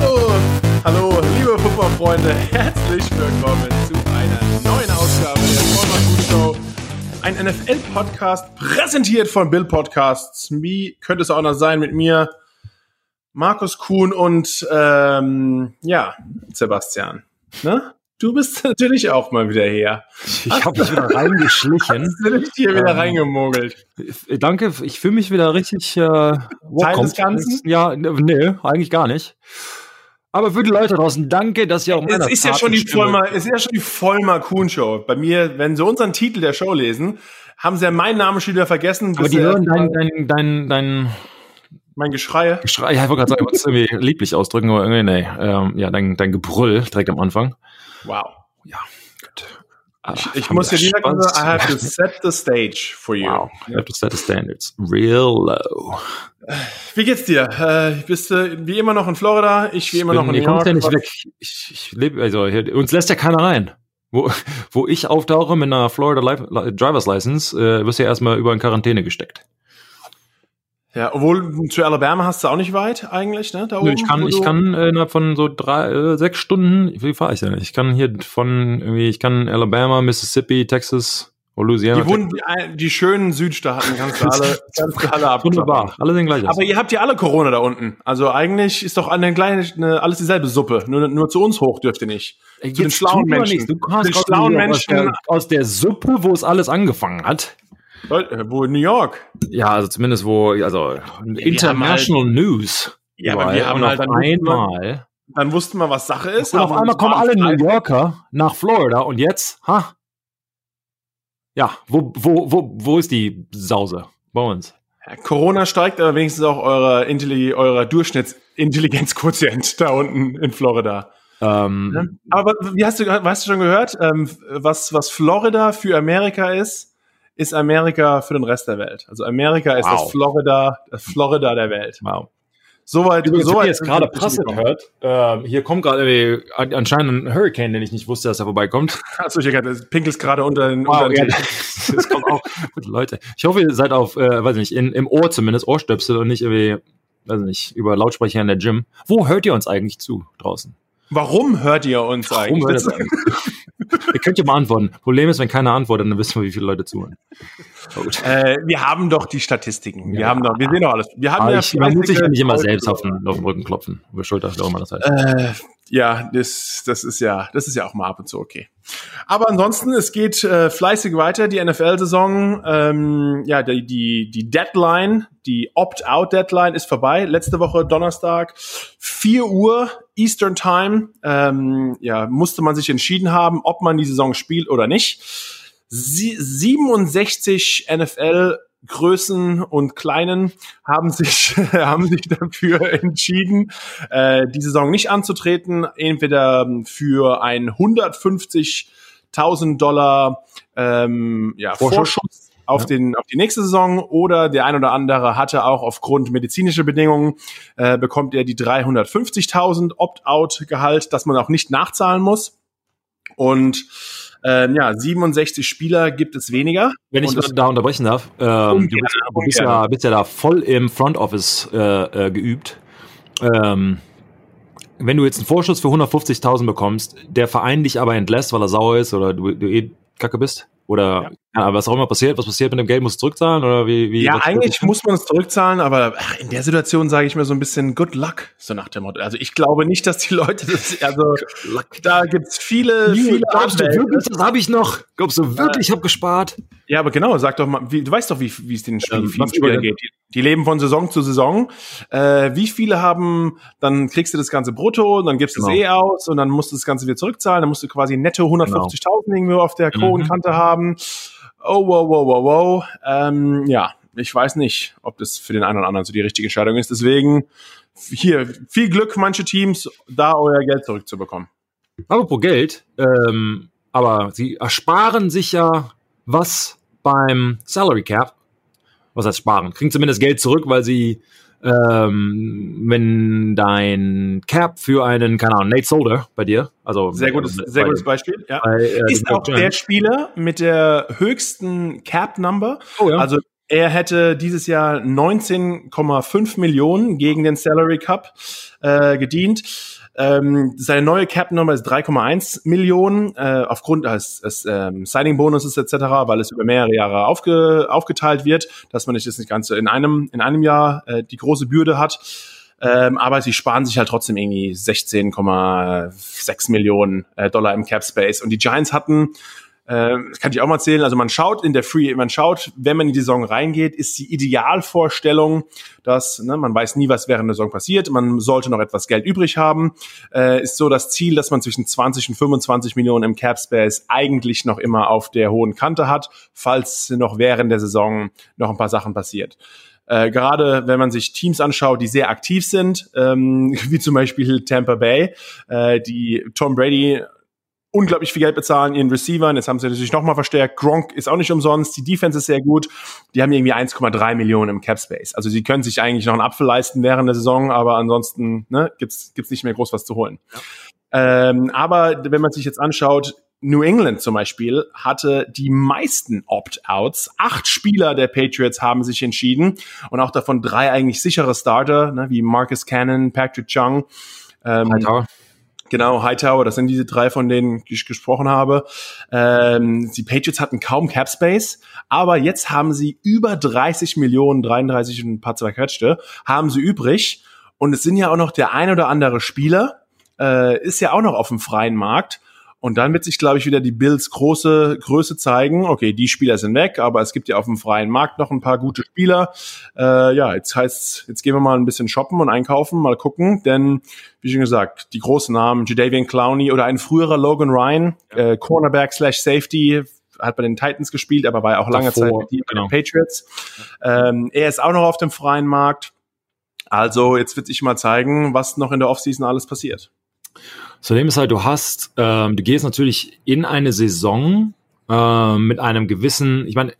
Hallo, hallo, liebe Footballfreunde, herzlich willkommen zu einer neuen Ausgabe der Vollmer Show. Ein NFL-Podcast präsentiert von Bill Podcasts. Wie könnte es auch noch sein mit mir, Markus Kuhn und ähm, ja, Sebastian. Ne? Du bist natürlich auch mal wieder her. Ich habe mich wieder reingeschlichen. Hast du dich hier wieder ähm, reingemogelt? Danke, ich fühle mich wieder richtig. Äh, Teil des Ganzen? Ja, nee, eigentlich gar nicht. Aber für die Leute draußen, danke, dass ihr auch meiner Es ist ja schon die Vollmer, es ist ja schon die Vollmer Kuhn Show. Bei mir, wenn sie unseren Titel der Show lesen, haben sie ja meinen Namen schon wieder vergessen. Aber die hören dein, dein, dein, dein mein Geschrei. Geschrei, ja, ich wollte gerade sagen, ich irgendwie lieblich ausdrücken, aber irgendwie, nee. Ähm, ja, dein, dein Gebrüll direkt am Anfang. Wow. Ja. Ich, ich muss dir direkt sagen, I have to set the stage for you. Wow, I have to set the standards real low. Wie geht's dir? Äh, bist du wie immer noch in Florida? Ich wie immer bin, noch in New York? ja nicht weg. Ich, ich lebe, also hier, uns lässt ja keiner rein. Wo, wo ich auftauche mit einer Florida Life, Driver's License, äh, wirst du ja erstmal über in Quarantäne gesteckt. Ja, obwohl zu Alabama hast du auch nicht weit eigentlich, ne? Da oben, ich kann, ich kann äh, innerhalb von so drei, äh, sechs Stunden, wie fahre ich denn? Ich kann hier von irgendwie, ich kann Alabama, Mississippi, Texas, Louisiana. Die, Wunden, die, die schönen Südstaaten kannst du alle, kannst du alle ab. Wunderbar, alle sind gleich. Aber ihr habt ja alle Corona da unten. Also eigentlich ist doch eine kleine, eine, alles dieselbe Suppe. Nur, nur zu uns hoch dürft ihr nicht. Ey, zu den schlauen Menschen. Du kannst den schlauen Menschen aus der, aus der Suppe, wo es alles angefangen hat. Äh, wo in New York? Ja, also zumindest wo, also International halt, News. Ja, aber wir haben halt dann einmal. Dann wussten wir, was Sache ist. Und auf einmal kommen alle New Yorker nach Florida und jetzt, ha? Ja, wo, wo, wo, wo ist die Sause bei uns? Ja, Corona steigt aber wenigstens auch eurer, Intelli eurer Durchschnittsintelligenzquotient da unten in Florida. Ähm, aber wie hast du, hast du schon gehört, ähm, was, was Florida für Amerika ist? Ist Amerika für den Rest der Welt. Also Amerika ist wow. das Florida, das Florida der Welt. Wow. Soweit, Übrigens, soweit jetzt gerade passend hört, äh, hier kommt gerade anscheinend ein Hurricane, den ich nicht wusste, dass er vorbeikommt. Achso, ich gerade, pinkelt gerade unter den, wow, unter den ja, das kommt auch. Leute, ich hoffe, ihr seid auf, äh, weiß nicht, in, im Ohr zumindest, Ohrstöpsel und nicht irgendwie, weiß nicht, über Lautsprecher in der Gym. Wo hört ihr uns eigentlich zu draußen? Warum hört ihr uns Warum eigentlich? Hört eigentlich? ihr könnt ja mal antworten. Problem ist, wenn keiner antwortet, dann wissen wir, wie viele Leute zuhören. Äh, wir haben doch die Statistiken. Wir ja. haben doch, wir sehen doch alles. Wir haben ja ich, man muss sich ja nicht immer selbst auf den, auf den Rücken klopfen. Über Schulter, auch immer das heißt. Äh, ja, das, das ist ja, das ist ja auch mal ab und zu okay. Aber ansonsten, es geht äh, fleißig weiter, die NFL-Saison. Ähm, ja, die, die, die Deadline, die Opt-out-Deadline ist vorbei. Letzte Woche Donnerstag, 4 Uhr Eastern Time. Ähm, ja, musste man sich entschieden haben, ob man die Saison spielt oder nicht. Sie 67 NFL Größen und Kleinen haben sich, haben sich dafür entschieden, äh, die Saison nicht anzutreten, entweder für ein 150.000 Dollar ähm, ja, Vorschuss, Vorschuss auf, ja. den, auf die nächste Saison oder der ein oder andere hatte auch aufgrund medizinischer Bedingungen, äh, bekommt er die 350.000 Opt-out-Gehalt, dass man auch nicht nachzahlen muss. Und ähm, ja, 67 Spieler gibt es weniger. Wenn ich da unterbrechen darf, ähm, du, bist, du bist, ja, bist ja da voll im Front Office äh, äh, geübt. Ähm, wenn du jetzt einen Vorschuss für 150.000 bekommst, der Verein dich aber entlässt, weil er sauer ist oder du, du eh kacke bist, oder ja. Was auch immer passiert, was passiert mit dem Geld, muss es zurückzahlen oder wie? wie ja, eigentlich muss man es zurückzahlen, aber ach, in der Situation sage ich mir so ein bisschen Good Luck, so nach dem Motto. Also ich glaube nicht, dass die Leute das, also da gibt's viele, wie, viele Glaubst du wirklich, das habe ich noch? Glaubst du wirklich, ich habe gespart? Ja, aber genau, sag doch mal, wie, du weißt doch, wie es den Spiel, ähm, Spielern geht. Die, die, leben von Saison zu Saison. Äh, wie viele haben, dann kriegst du das ganze brutto, dann gibst du genau. es eh aus und dann musst du das Ganze wieder zurückzahlen, dann musst du quasi netto 150.000 genau. irgendwo auf der Kronenkante mhm. haben. Oh, wow, wow, wow, wow. Ähm, ja, ich weiß nicht, ob das für den einen oder anderen so die richtige Entscheidung ist. Deswegen hier viel Glück, manche Teams, da euer Geld zurückzubekommen. Apropos Geld, ähm, aber sie ersparen sich ja was beim Salary Cap, was heißt sparen, kriegen zumindest Geld zurück, weil sie, ähm, wenn dein Cap für einen, keine Ahnung, Nate Solder bei dir, also sehr gutes, sehr bei, gutes Beispiel, ja. Bei, äh, ist auch der Spieler mit der höchsten Cap Number. Oh, ja. Also er hätte dieses Jahr 19,5 Millionen gegen den Salary Cup äh, gedient. Ähm, seine neue Cap-Nummer ist 3,1 Millionen äh, aufgrund des, des ähm, Signing-Bonuses etc., weil es über mehrere Jahre aufge, aufgeteilt wird, dass man nicht das nicht ganz in einem in einem Jahr äh, die große Bürde hat. Ähm, aber sie sparen sich halt trotzdem irgendwie 16,6 Millionen äh, Dollar im Cap Space. Und die Giants hatten das kann ich auch mal erzählen. Also man schaut in der Free, man schaut, wenn man in die Saison reingeht, ist die Idealvorstellung, dass ne, man weiß nie, was während der Saison passiert. Man sollte noch etwas Geld übrig haben. Äh, ist so das Ziel, dass man zwischen 20 und 25 Millionen im Cap Space eigentlich noch immer auf der hohen Kante hat, falls noch während der Saison noch ein paar Sachen passiert. Äh, gerade wenn man sich Teams anschaut, die sehr aktiv sind, ähm, wie zum Beispiel Tampa Bay, äh, die Tom Brady unglaublich viel Geld bezahlen ihren Receivern. Jetzt haben sie natürlich nochmal verstärkt. Gronk ist auch nicht umsonst. Die Defense ist sehr gut. Die haben irgendwie 1,3 Millionen im Cap Space. Also sie können sich eigentlich noch einen Apfel leisten während der Saison, aber ansonsten ne, gibt's gibt's nicht mehr groß was zu holen. Ja. Ähm, aber wenn man sich jetzt anschaut, New England zum Beispiel hatte die meisten Opt-outs. Acht Spieler der Patriots haben sich entschieden und auch davon drei eigentlich sichere Starter, ne, wie Marcus Cannon, Patrick Chung. Ähm, Genau, Hightower, das sind diese drei, von denen ich gesprochen habe. Ähm, die Patriots hatten kaum Cap Space, aber jetzt haben sie über 30 Millionen, 33 und ein paar zerquetschte, haben sie übrig. Und es sind ja auch noch der ein oder andere Spieler, äh, ist ja auch noch auf dem freien Markt. Und dann wird sich, glaube ich, wieder die Bills große Größe zeigen. Okay, die Spieler sind weg, aber es gibt ja auf dem freien Markt noch ein paar gute Spieler. Äh, ja, jetzt heißt jetzt gehen wir mal ein bisschen shoppen und einkaufen, mal gucken, denn wie schon gesagt, die großen Namen, Jadavian Clowney oder ein früherer Logan Ryan, äh, Cornerback slash Safety, hat bei den Titans gespielt, aber war ja auch lange Davor, Zeit mit genau. den Patriots. Ähm, er ist auch noch auf dem freien Markt. Also jetzt wird sich mal zeigen, was noch in der Offseason alles passiert. Zudem ist halt, du hast, ähm, du gehst natürlich in eine Saison äh, mit einem gewissen, ich meine,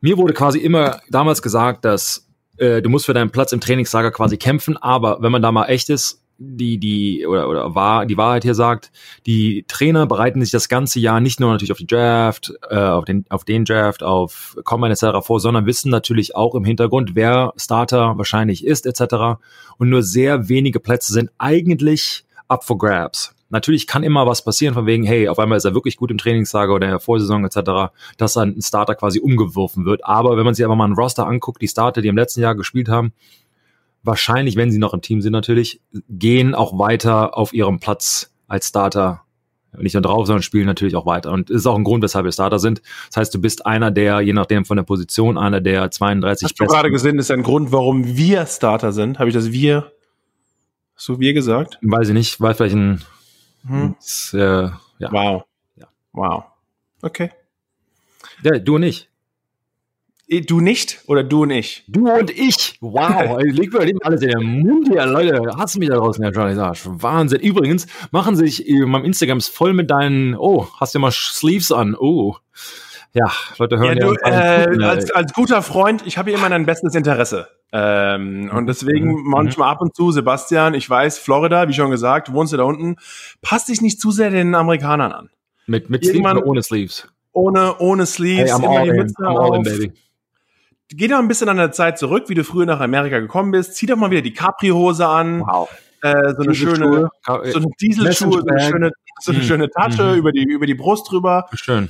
mir wurde quasi immer damals gesagt, dass äh, du musst für deinen Platz im Trainingslager quasi kämpfen, aber wenn man da mal echt ist, die, die, oder, oder war, die Wahrheit hier sagt, die Trainer bereiten sich das ganze Jahr nicht nur natürlich auf die Draft, äh, auf den, auf den Draft, auf Combine etc. vor, sondern wissen natürlich auch im Hintergrund, wer Starter wahrscheinlich ist etc. Und nur sehr wenige Plätze sind eigentlich up for grabs. Natürlich kann immer was passieren von wegen, hey, auf einmal ist er wirklich gut im Trainingslager oder in der Vorsaison etc., dass dann ein Starter quasi umgeworfen wird. Aber wenn man sich aber mal einen Roster anguckt, die Starter, die im letzten Jahr gespielt haben, wahrscheinlich, wenn sie noch im Team sind natürlich, gehen auch weiter auf ihrem Platz als Starter nicht nur drauf, sondern spielen natürlich auch weiter. Und ist auch ein Grund, weshalb wir Starter sind. Das heißt, du bist einer der, je nachdem von der Position, einer der 32 Hast du gerade gesehen, ist ein Grund, warum wir Starter sind? Habe ich das wir so wir gesagt? Weiß ich nicht, war vielleicht ein. Hm. Ist, äh, ja. Wow. Ja. Wow. Okay. Ja, du und ich. Du nicht oder du und ich? Du und ich. Wow. Leg mir alles in den Mund hier, Leute. Hast du mich da draußen, Herr Charlie Arsch. Wahnsinn. Übrigens, machen sich äh, meinem Instagrams voll mit deinen, oh, hast du mal Sleeves an. Oh. Ja, Leute hören ja. Du, äh, als, als guter Freund, ich habe hier immer dein bestes Interesse. Ähm, und deswegen mhm. manchmal ab und zu, Sebastian, ich weiß, Florida, wie schon gesagt, wohnst du da unten, passt dich nicht zu sehr den Amerikanern an. Mit, mit Sleeves oder ohne Sleeves? Ohne, ohne Sleeves, hey, immer die Mütze in, auf. In, baby. Geh doch ein bisschen an der Zeit zurück, wie du früher nach Amerika gekommen bist. Zieh doch mal wieder die Capri-Hose an. Wow. Äh, so eine schöne, so eine Dieselschuhe, so eine schöne, so eine mhm. schöne Tasche mhm. über die, über die Brust drüber. Schön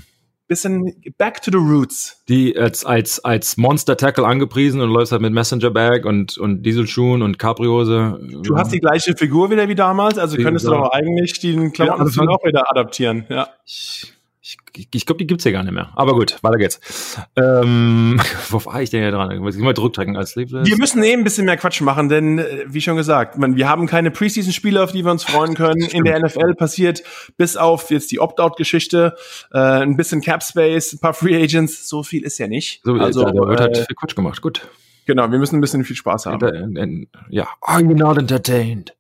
bisschen back to the roots. Die als, als, als Monster Tackle angepriesen und läufst halt mit Messenger Bag und, und Dieselschuhen und Capriose. Du ja. hast die gleiche Figur wieder wie damals, also könntest du doch eigentlich den Klamotten ja, auch wieder adaptieren, ja. Ich, ich, ich glaube, die gibt's hier gar nicht mehr. Aber gut, weiter geht's. Ähm, wo war ich denn hier dran? Ich muss mal zurückdrücken als Sleeveless. Wir müssen eben ein bisschen mehr Quatsch machen, denn äh, wie schon gesagt, man, wir haben keine Preseason-Spiele, auf die wir uns freuen können. In der NFL passiert bis auf jetzt die Opt-out-Geschichte äh, ein bisschen Cap Space, ein paar Free Agents. So viel ist ja nicht. So, also da wird halt äh, viel Quatsch gemacht. Gut. Genau, wir müssen ein bisschen viel Spaß haben. Ja, are you not entertained?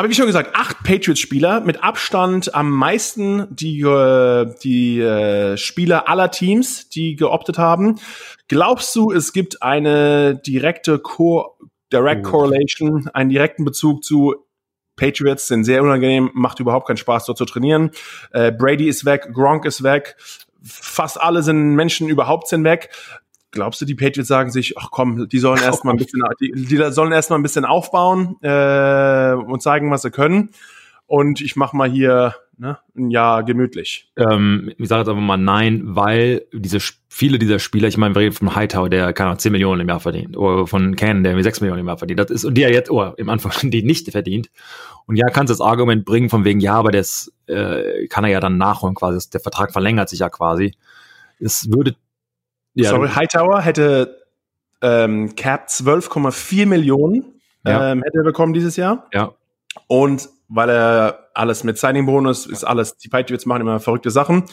Aber wie schon gesagt, acht Patriots-Spieler mit Abstand am meisten die, äh, die äh, Spieler aller Teams, die geoptet haben. Glaubst du, es gibt eine direkte Co Direct oh. Correlation, einen direkten Bezug zu Patriots sind sehr unangenehm, macht überhaupt keinen Spaß dort zu trainieren. Äh, Brady ist weg, Gronk ist weg, fast alle sind Menschen überhaupt sind weg. Glaubst du, die Patriots sagen sich, ach komm, die sollen erstmal ein bisschen, die, die sollen erstmal ein bisschen aufbauen äh, und zeigen, was sie können. Und ich mach mal hier ne, ein Jahr gemütlich. Ähm, ich sage jetzt einfach mal nein, weil diese viele dieser Spieler, ich meine, wir reden von Hightower, der kann 10 Millionen im Jahr verdient, oder von Cannon, der 6 Millionen im Jahr verdient. Das ist, und die er jetzt, oh, im Anfang, die nicht verdient. Und ja, kannst du das Argument bringen von wegen, ja, aber das äh, kann er ja dann nachholen quasi. Der Vertrag verlängert sich ja quasi. Es würde. Ja, Sorry, Hightower hätte ähm, Cap 12,4 Millionen ja. ähm, hätte er bekommen dieses Jahr. Ja. Und weil er alles mit Signing-Bonus ist alles, die Patriots machen immer verrückte Sachen,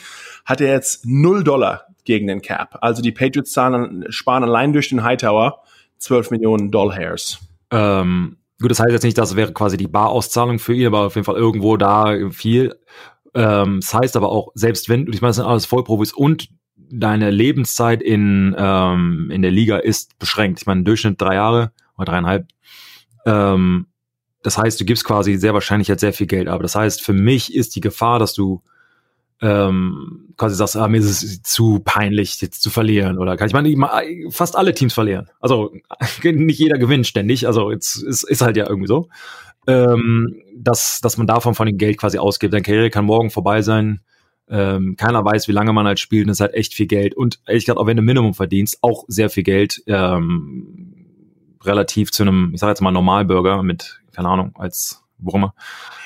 hat er jetzt 0 Dollar gegen den Cap. Also die Patriots zahlen, sparen allein durch den Hightower 12 Millionen Dollars. Ähm, gut, das heißt jetzt nicht, das wäre quasi die Barauszahlung für ihn, aber auf jeden Fall irgendwo da viel. Ähm, das heißt aber auch, selbst wenn, ich meine, das sind alles Vollprofis und deine Lebenszeit in, ähm, in der Liga ist beschränkt. Ich meine, Durchschnitt drei Jahre oder dreieinhalb. Ähm, das heißt, du gibst quasi sehr wahrscheinlich jetzt sehr viel Geld ab. Das heißt, für mich ist die Gefahr, dass du ähm, quasi sagst, ah, mir ist es zu peinlich, jetzt zu verlieren. Oder kann ich meine, fast alle Teams verlieren. Also nicht jeder gewinnt ständig. Also jetzt ist, ist halt ja irgendwie so. Ähm, dass, dass man davon von dem Geld quasi ausgibt. Deine Karriere kann morgen vorbei sein. Ähm, keiner weiß, wie lange man halt spielt. Und das ist halt echt viel Geld. Und ehrlich gesagt, auch wenn du Minimum verdienst, auch sehr viel Geld. Ähm, relativ zu einem, ich sage jetzt mal Normalbürger mit keine Ahnung, als wo immer.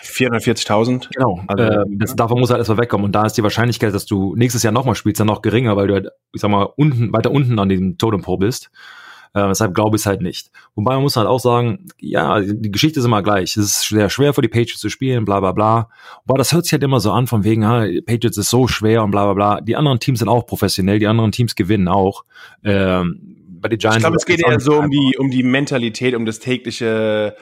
440.000. Genau. Also, äh, das, davon muss halt erstmal wegkommen. Und da ist die Wahrscheinlichkeit, dass du nächstes Jahr nochmal spielst, dann noch geringer, weil du halt, ich sag mal, unten, weiter unten an diesem Totempol bist. Äh, deshalb glaube ich es halt nicht. Wobei man muss halt auch sagen, ja, die Geschichte ist immer gleich. Es ist sehr schwer für die Patriots zu spielen, bla bla bla. Aber das hört sich halt immer so an, von wegen, ha, Patriots ist so schwer und bla bla bla. Die anderen Teams sind auch professionell, die anderen Teams gewinnen auch. Ähm, bei den Giants ich glaube, es geht eher so um die, um die Mentalität, um das tägliche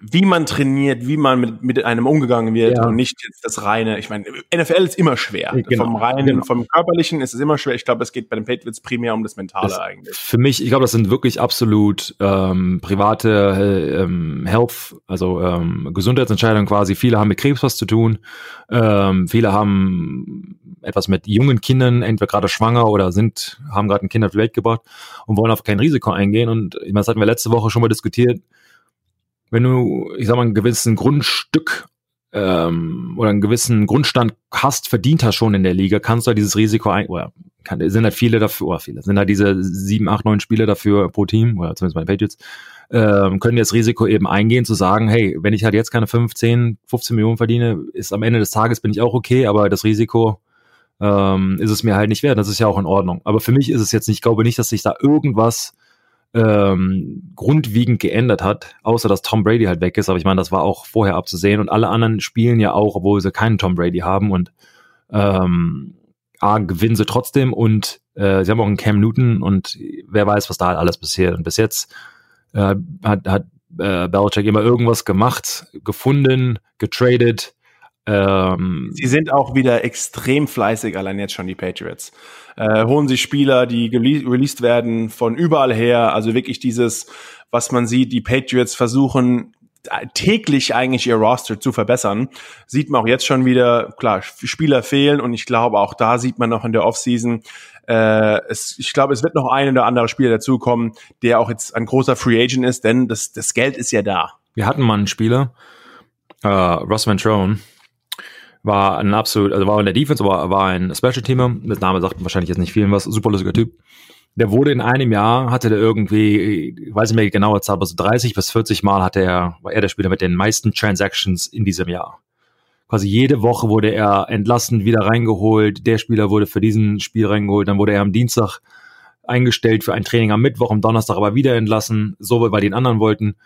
wie man trainiert, wie man mit, mit einem umgegangen wird ja. und nicht jetzt das reine. Ich meine, NFL ist immer schwer. Genau. Vom reinen, genau. vom körperlichen ist es immer schwer. Ich glaube, es geht bei den Patriots primär um das Mentale das eigentlich. Für mich, ich glaube, das sind wirklich absolut ähm, private ähm, Health, also ähm, Gesundheitsentscheidungen quasi. Viele haben mit Krebs was zu tun. Ähm, viele haben etwas mit jungen Kindern, entweder gerade schwanger oder sind, haben gerade ein Kind auf die Welt gebracht und wollen auf kein Risiko eingehen. Und ich meine, das hatten wir letzte Woche schon mal diskutiert wenn du, ich sag mal, ein gewissen Grundstück ähm, oder einen gewissen Grundstand hast, verdient hast schon in der Liga, kannst du halt dieses Risiko ein, oder kann, sind halt viele dafür, oder viele, sind halt diese sieben, acht, neun Spieler dafür pro Team, oder zumindest bei den Patriots, ähm, können das Risiko eben eingehen, zu sagen, hey, wenn ich halt jetzt keine 15, 15 Millionen verdiene, ist am Ende des Tages bin ich auch okay, aber das Risiko ähm, ist es mir halt nicht wert. Das ist ja auch in Ordnung. Aber für mich ist es jetzt nicht, ich glaube nicht, dass sich da irgendwas ähm, grundwiegend geändert hat, außer dass Tom Brady halt weg ist. Aber ich meine, das war auch vorher abzusehen. Und alle anderen spielen ja auch, obwohl sie keinen Tom Brady haben. Und ähm, A, gewinnen sie trotzdem. Und äh, sie haben auch einen Cam Newton. Und wer weiß, was da halt alles passiert. Und bis jetzt äh, hat, hat äh, Belichick immer irgendwas gemacht, gefunden, getradet, ähm, Sie sind auch wieder extrem fleißig, allein jetzt schon die Patriots. Äh, holen sich Spieler, die released werden von überall her. Also wirklich dieses, was man sieht, die Patriots versuchen täglich eigentlich ihr Roster zu verbessern. Sieht man auch jetzt schon wieder, klar, Spieler fehlen und ich glaube auch da sieht man noch in der Offseason, äh, es, ich glaube, es wird noch ein oder andere Spieler dazukommen, der auch jetzt ein großer Free Agent ist, denn das, das Geld ist ja da. Wir hatten mal einen Spieler, äh, Ross Ventrone, war ein absolut, also war in der Defense, aber war ein Special Teamer. Das Name sagt wahrscheinlich jetzt nicht vielen was. Super lustiger Typ. Der wurde in einem Jahr, hatte der irgendwie, ich weiß nicht mehr die genaue Zahl, aber so 30 bis 40 Mal hatte er, war er der Spieler mit den meisten Transactions in diesem Jahr. Quasi jede Woche wurde er entlassen, wieder reingeholt. Der Spieler wurde für diesen Spiel reingeholt. Dann wurde er am Dienstag eingestellt für ein Training am Mittwoch, am Donnerstag aber wieder entlassen. So, weil die anderen wollten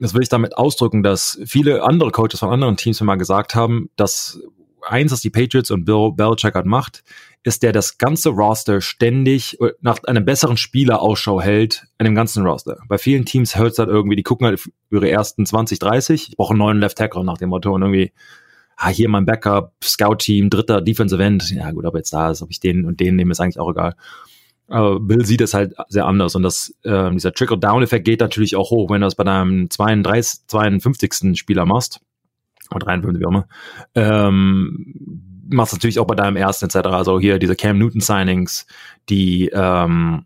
das will ich damit ausdrücken, dass viele andere Coaches von anderen Teams mal gesagt haben, dass eins, was die Patriots und Bill Belichick hat macht, ist der das ganze Roster ständig nach einem besseren Spieler Ausschau hält in dem ganzen Roster. Bei vielen Teams hört es halt irgendwie, die gucken halt ihre ersten 20, 30, ich brauche einen neuen Left Tackle nach dem Motto und irgendwie, ah, hier mein Backup, Scout-Team, dritter Defensive End, ja gut, ob jetzt da ist, ob ich den und den nehme, ist eigentlich auch egal. Aber Bill sieht es halt sehr anders und das, äh, dieser Trickle-Down-Effekt geht natürlich auch hoch, wenn du das bei deinem 32, 52. Spieler machst, oder 53, wie auch immer, ähm, machst du natürlich auch bei deinem ersten etc. Also hier diese Cam Newton-Signings, die, ähm,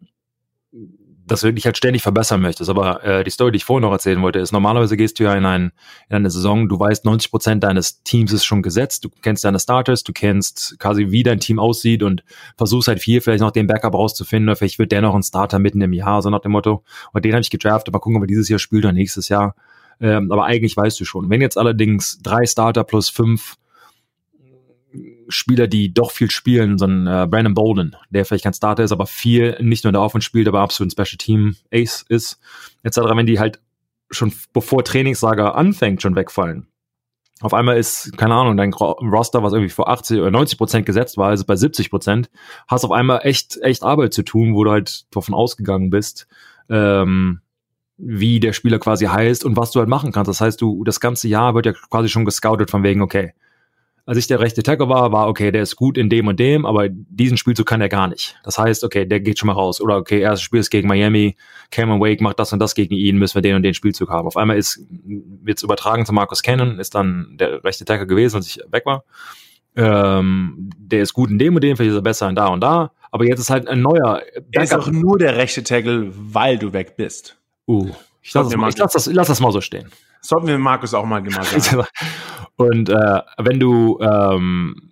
dass du dich halt ständig verbessern möchtest. Aber äh, die Story, die ich vorhin noch erzählen wollte, ist, normalerweise gehst du ja in, ein, in eine Saison, du weißt, 90 Prozent deines Teams ist schon gesetzt, du kennst deine Starters, du kennst quasi, wie dein Team aussieht und versuchst halt viel vielleicht noch den Backup rauszufinden oder vielleicht wird der noch ein Starter mitten im Jahr, so nach dem Motto. Und den habe ich gedraftet, mal gucken, ob er dieses Jahr spielt oder nächstes Jahr. Ähm, aber eigentlich weißt du schon. Wenn jetzt allerdings drei Starter plus fünf Spieler, die doch viel spielen, so ein äh, Brandon Bolden, der vielleicht kein Starter ist, aber viel nicht nur in der Offense spielt, aber absolut ein Special Team Ace ist, etc., wenn die halt schon bevor Trainingslager anfängt, schon wegfallen. Auf einmal ist, keine Ahnung, dein Roster, was irgendwie vor 80 oder 90 Prozent gesetzt war, ist bei 70 Prozent, hast auf einmal echt, echt Arbeit zu tun, wo du halt davon ausgegangen bist, ähm, wie der Spieler quasi heißt und was du halt machen kannst. Das heißt, du, das ganze Jahr wird ja quasi schon gescoutet von wegen, okay, als ich der rechte Tackle war, war, okay, der ist gut in dem und dem, aber diesen Spielzug kann er gar nicht. Das heißt, okay, der geht schon mal raus. Oder okay, erstes Spiel ist gegen Miami, Cameron Wake macht das und das gegen ihn, müssen wir den und den Spielzug haben. Auf einmal ist, wird's übertragen zu Marcus Cannon, ist dann der rechte Tackle gewesen, als ich weg war. Ähm, der ist gut in dem und dem, vielleicht ist er besser in da und da. Aber jetzt ist halt ein neuer. Er ist auch nur der rechte Tackle, weil du weg bist. Uh, ich lasse das, lass das, lass das mal so stehen. Sollten wir Markus auch mal gemacht haben. Und äh, wenn du ähm,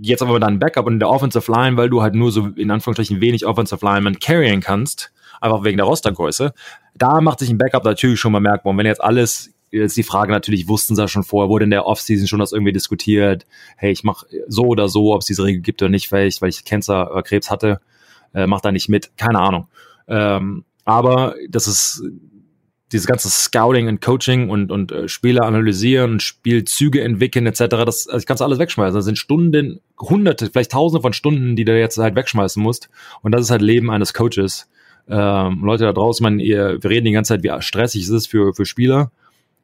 jetzt aber dann Backup und in der Offensive Line, weil du halt nur so in Anführungsstrichen wenig Offensive Lineman carryen kannst, einfach wegen der Rostergröße, da macht sich ein Backup natürlich schon mal merkbar. Und wenn jetzt alles jetzt die Frage natürlich, wussten sie ja schon vorher, wurde in der Offseason schon das irgendwie diskutiert, hey, ich mache so oder so, ob es diese Regel gibt oder nicht, vielleicht, weil ich Cancer oder Krebs hatte, äh, mach da nicht mit, keine Ahnung. Ähm, aber das ist dieses ganze Scouting und Coaching und, und äh, Spieler analysieren, Spielzüge entwickeln etc., das also ich kann's alles wegschmeißen. Das sind Stunden, hunderte, vielleicht tausende von Stunden, die du jetzt halt wegschmeißen musst. Und das ist halt Leben eines Coaches. Ähm, Leute da draußen, man, ihr, wir reden die ganze Zeit, wie stressig es ist für, für Spieler.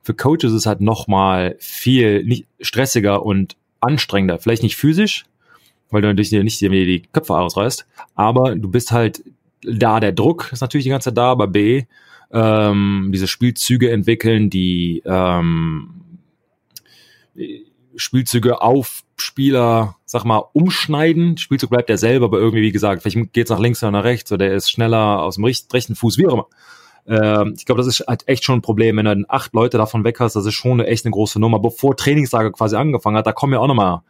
Für Coaches ist es halt nochmal viel nicht stressiger und anstrengender. Vielleicht nicht physisch, weil du natürlich nicht die Köpfe ausreißt, aber du bist halt da, der Druck ist natürlich die ganze Zeit da, aber B, ähm, diese Spielzüge entwickeln, die ähm, Spielzüge auf Spieler, sag mal, umschneiden. Spielzug bleibt ja selber, aber irgendwie, wie gesagt, vielleicht geht's nach links oder nach rechts oder der ist schneller aus dem rechten Fuß, wie auch immer. Ähm, ich glaube, das ist halt echt schon ein Problem, wenn du dann acht Leute davon weg hast, das ist schon eine, echt eine große Nummer. Bevor Trainingslager quasi angefangen hat, da kommen ja auch nochmal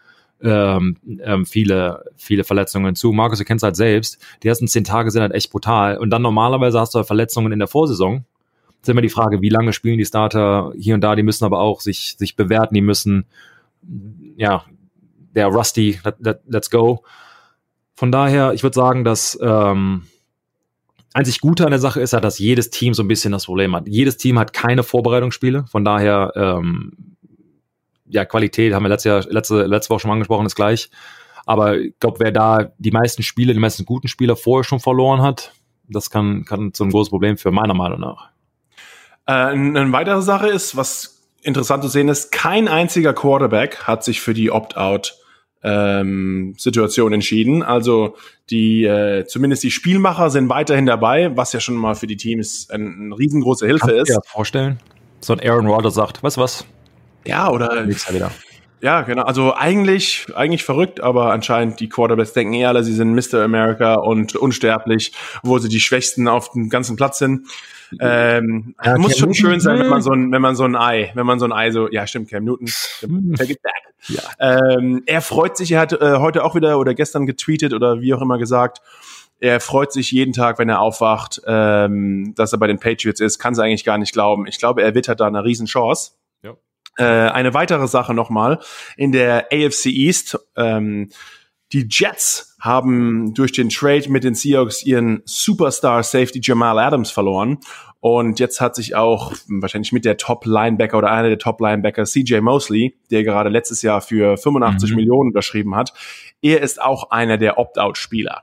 ähm, ähm, viele, viele Verletzungen zu. Markus, du kennst halt selbst, die ersten zehn Tage sind halt echt brutal. Und dann normalerweise hast du halt Verletzungen in der Vorsaison. Das ist immer die Frage, wie lange spielen die Starter hier und da, die müssen aber auch sich, sich bewerten, die müssen, ja, der Rusty, let, let, let's go. Von daher, ich würde sagen, dass ähm, einzig Gute an der Sache ist ja, dass jedes Team so ein bisschen das Problem hat. Jedes Team hat keine Vorbereitungsspiele, von daher ähm, ja, Qualität haben wir letzte, Jahr, letzte, letzte Woche schon mal angesprochen, ist gleich. Aber ich glaube, wer da die meisten Spiele, die meisten guten Spieler vorher schon verloren hat, das kann, kann so ein großes Problem für meiner Meinung nach. Äh, eine weitere Sache ist, was interessant zu sehen ist, kein einziger Quarterback hat sich für die Opt-out ähm, Situation entschieden. Also die äh, zumindest die Spielmacher sind weiterhin dabei, was ja schon mal für die Teams eine ein riesengroße Hilfe Kannst ist. Ja, vorstellen. So ein Aaron Rodgers sagt, weißt du was? Ja, oder. Wieder. Ja, genau. Also eigentlich, eigentlich verrückt, aber anscheinend die Quarterbacks denken eh alle, sie sind Mr. America und unsterblich, wo sie die Schwächsten auf dem ganzen Platz sind. Ähm, ja, muss schon schön sein, wenn man so ein, wenn man so ein Ei, wenn man so ein Ei so, ja stimmt, Cam Newton, take it back. Ja. Ähm, er freut sich, er hat äh, heute auch wieder oder gestern getweetet oder wie auch immer gesagt, er freut sich jeden Tag, wenn er aufwacht, ähm, dass er bei den Patriots ist, kann sie eigentlich gar nicht glauben. Ich glaube, er wittert da eine Riesenchance. Äh, eine weitere Sache nochmal. In der AFC East, ähm, die Jets haben durch den Trade mit den Seahawks ihren Superstar Safety Jamal Adams verloren. Und jetzt hat sich auch wahrscheinlich mit der Top-Linebacker oder einer der Top-Linebacker CJ Mosley, der gerade letztes Jahr für 85 mhm. Millionen unterschrieben hat, er ist auch einer der Opt-out-Spieler.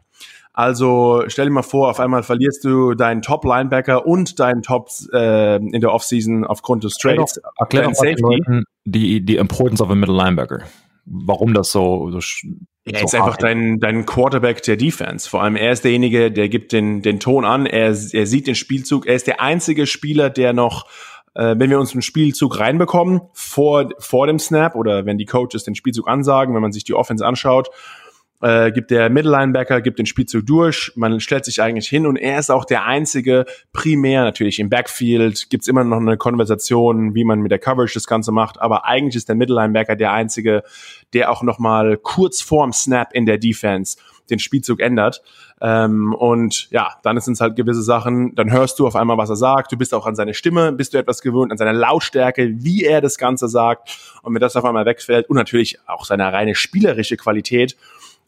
Also stell dir mal vor, auf einmal verlierst du deinen Top-Linebacker und deinen Top äh, in der Offseason aufgrund des Trades. Erklär doch mal Leuten die, die Importance of a Middle Linebacker. Warum das so, so er ist einfach dein, dein Quarterback der Defense. Vor allem er ist derjenige, der gibt den, den Ton an, er, er sieht den Spielzug, er ist der einzige Spieler, der noch, äh, wenn wir uns einen Spielzug reinbekommen, vor, vor dem Snap oder wenn die Coaches den Spielzug ansagen, wenn man sich die Offense anschaut, äh, gibt der Mittellinebacker, gibt den Spielzug durch, man stellt sich eigentlich hin und er ist auch der einzige primär natürlich im Backfield, gibt's immer noch eine Konversation, wie man mit der Coverage das Ganze macht, aber eigentlich ist der Mittellinebacker der einzige, der auch noch mal kurz vorm Snap in der Defense den Spielzug ändert. Ähm, und ja, dann sind es halt gewisse Sachen, dann hörst du auf einmal, was er sagt, du bist auch an seine Stimme, bist du etwas gewöhnt, an seine Lautstärke, wie er das Ganze sagt. Und wenn das auf einmal wegfällt und natürlich auch seine reine spielerische Qualität,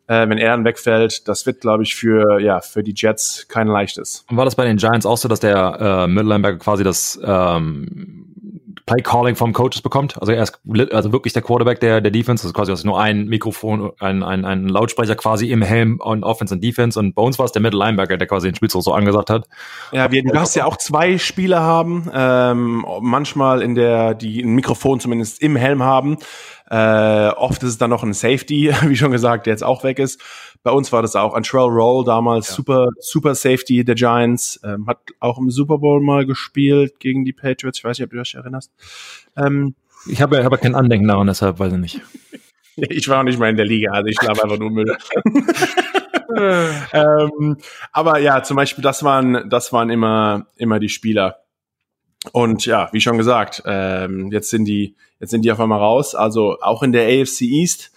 äh, wenn er dann wegfällt, das wird, glaube ich, für, ja, für die Jets kein leichtes. Und war das bei den Giants auch so, dass der äh, Mittellinebacker quasi das ähm, Play Calling vom Coaches bekommt. Also er ist also wirklich der Quarterback der, der Defense. Das ist quasi also nur ein Mikrofon, ein, ein, ein Lautsprecher quasi im Helm on Offense und Defense. Und bei uns war es der Middle Linebacker, der quasi den Spielzug so angesagt hat. Ja, wir, du darfst ja auch zwei Spieler haben, ähm, manchmal in der, die ein Mikrofon zumindest im Helm haben. Äh, oft ist es dann noch ein Safety, wie schon gesagt, der jetzt auch weg ist. Bei uns war das auch Antrell Roll damals ja. super super Safety der Giants, ähm, hat auch im Super Bowl mal gespielt gegen die Patriots. Ich weiß nicht, ob du dich erinnerst. Ähm, ich habe aber kein Andenken daran, deshalb weiß ich nicht. ich war auch nicht mal in der Liga, also ich glaube einfach nur Müll. ähm, aber ja, zum Beispiel, das waren, das waren immer, immer die Spieler. Und ja, wie schon gesagt, ähm, jetzt sind die, jetzt sind die auf einmal raus. Also auch in der AFC East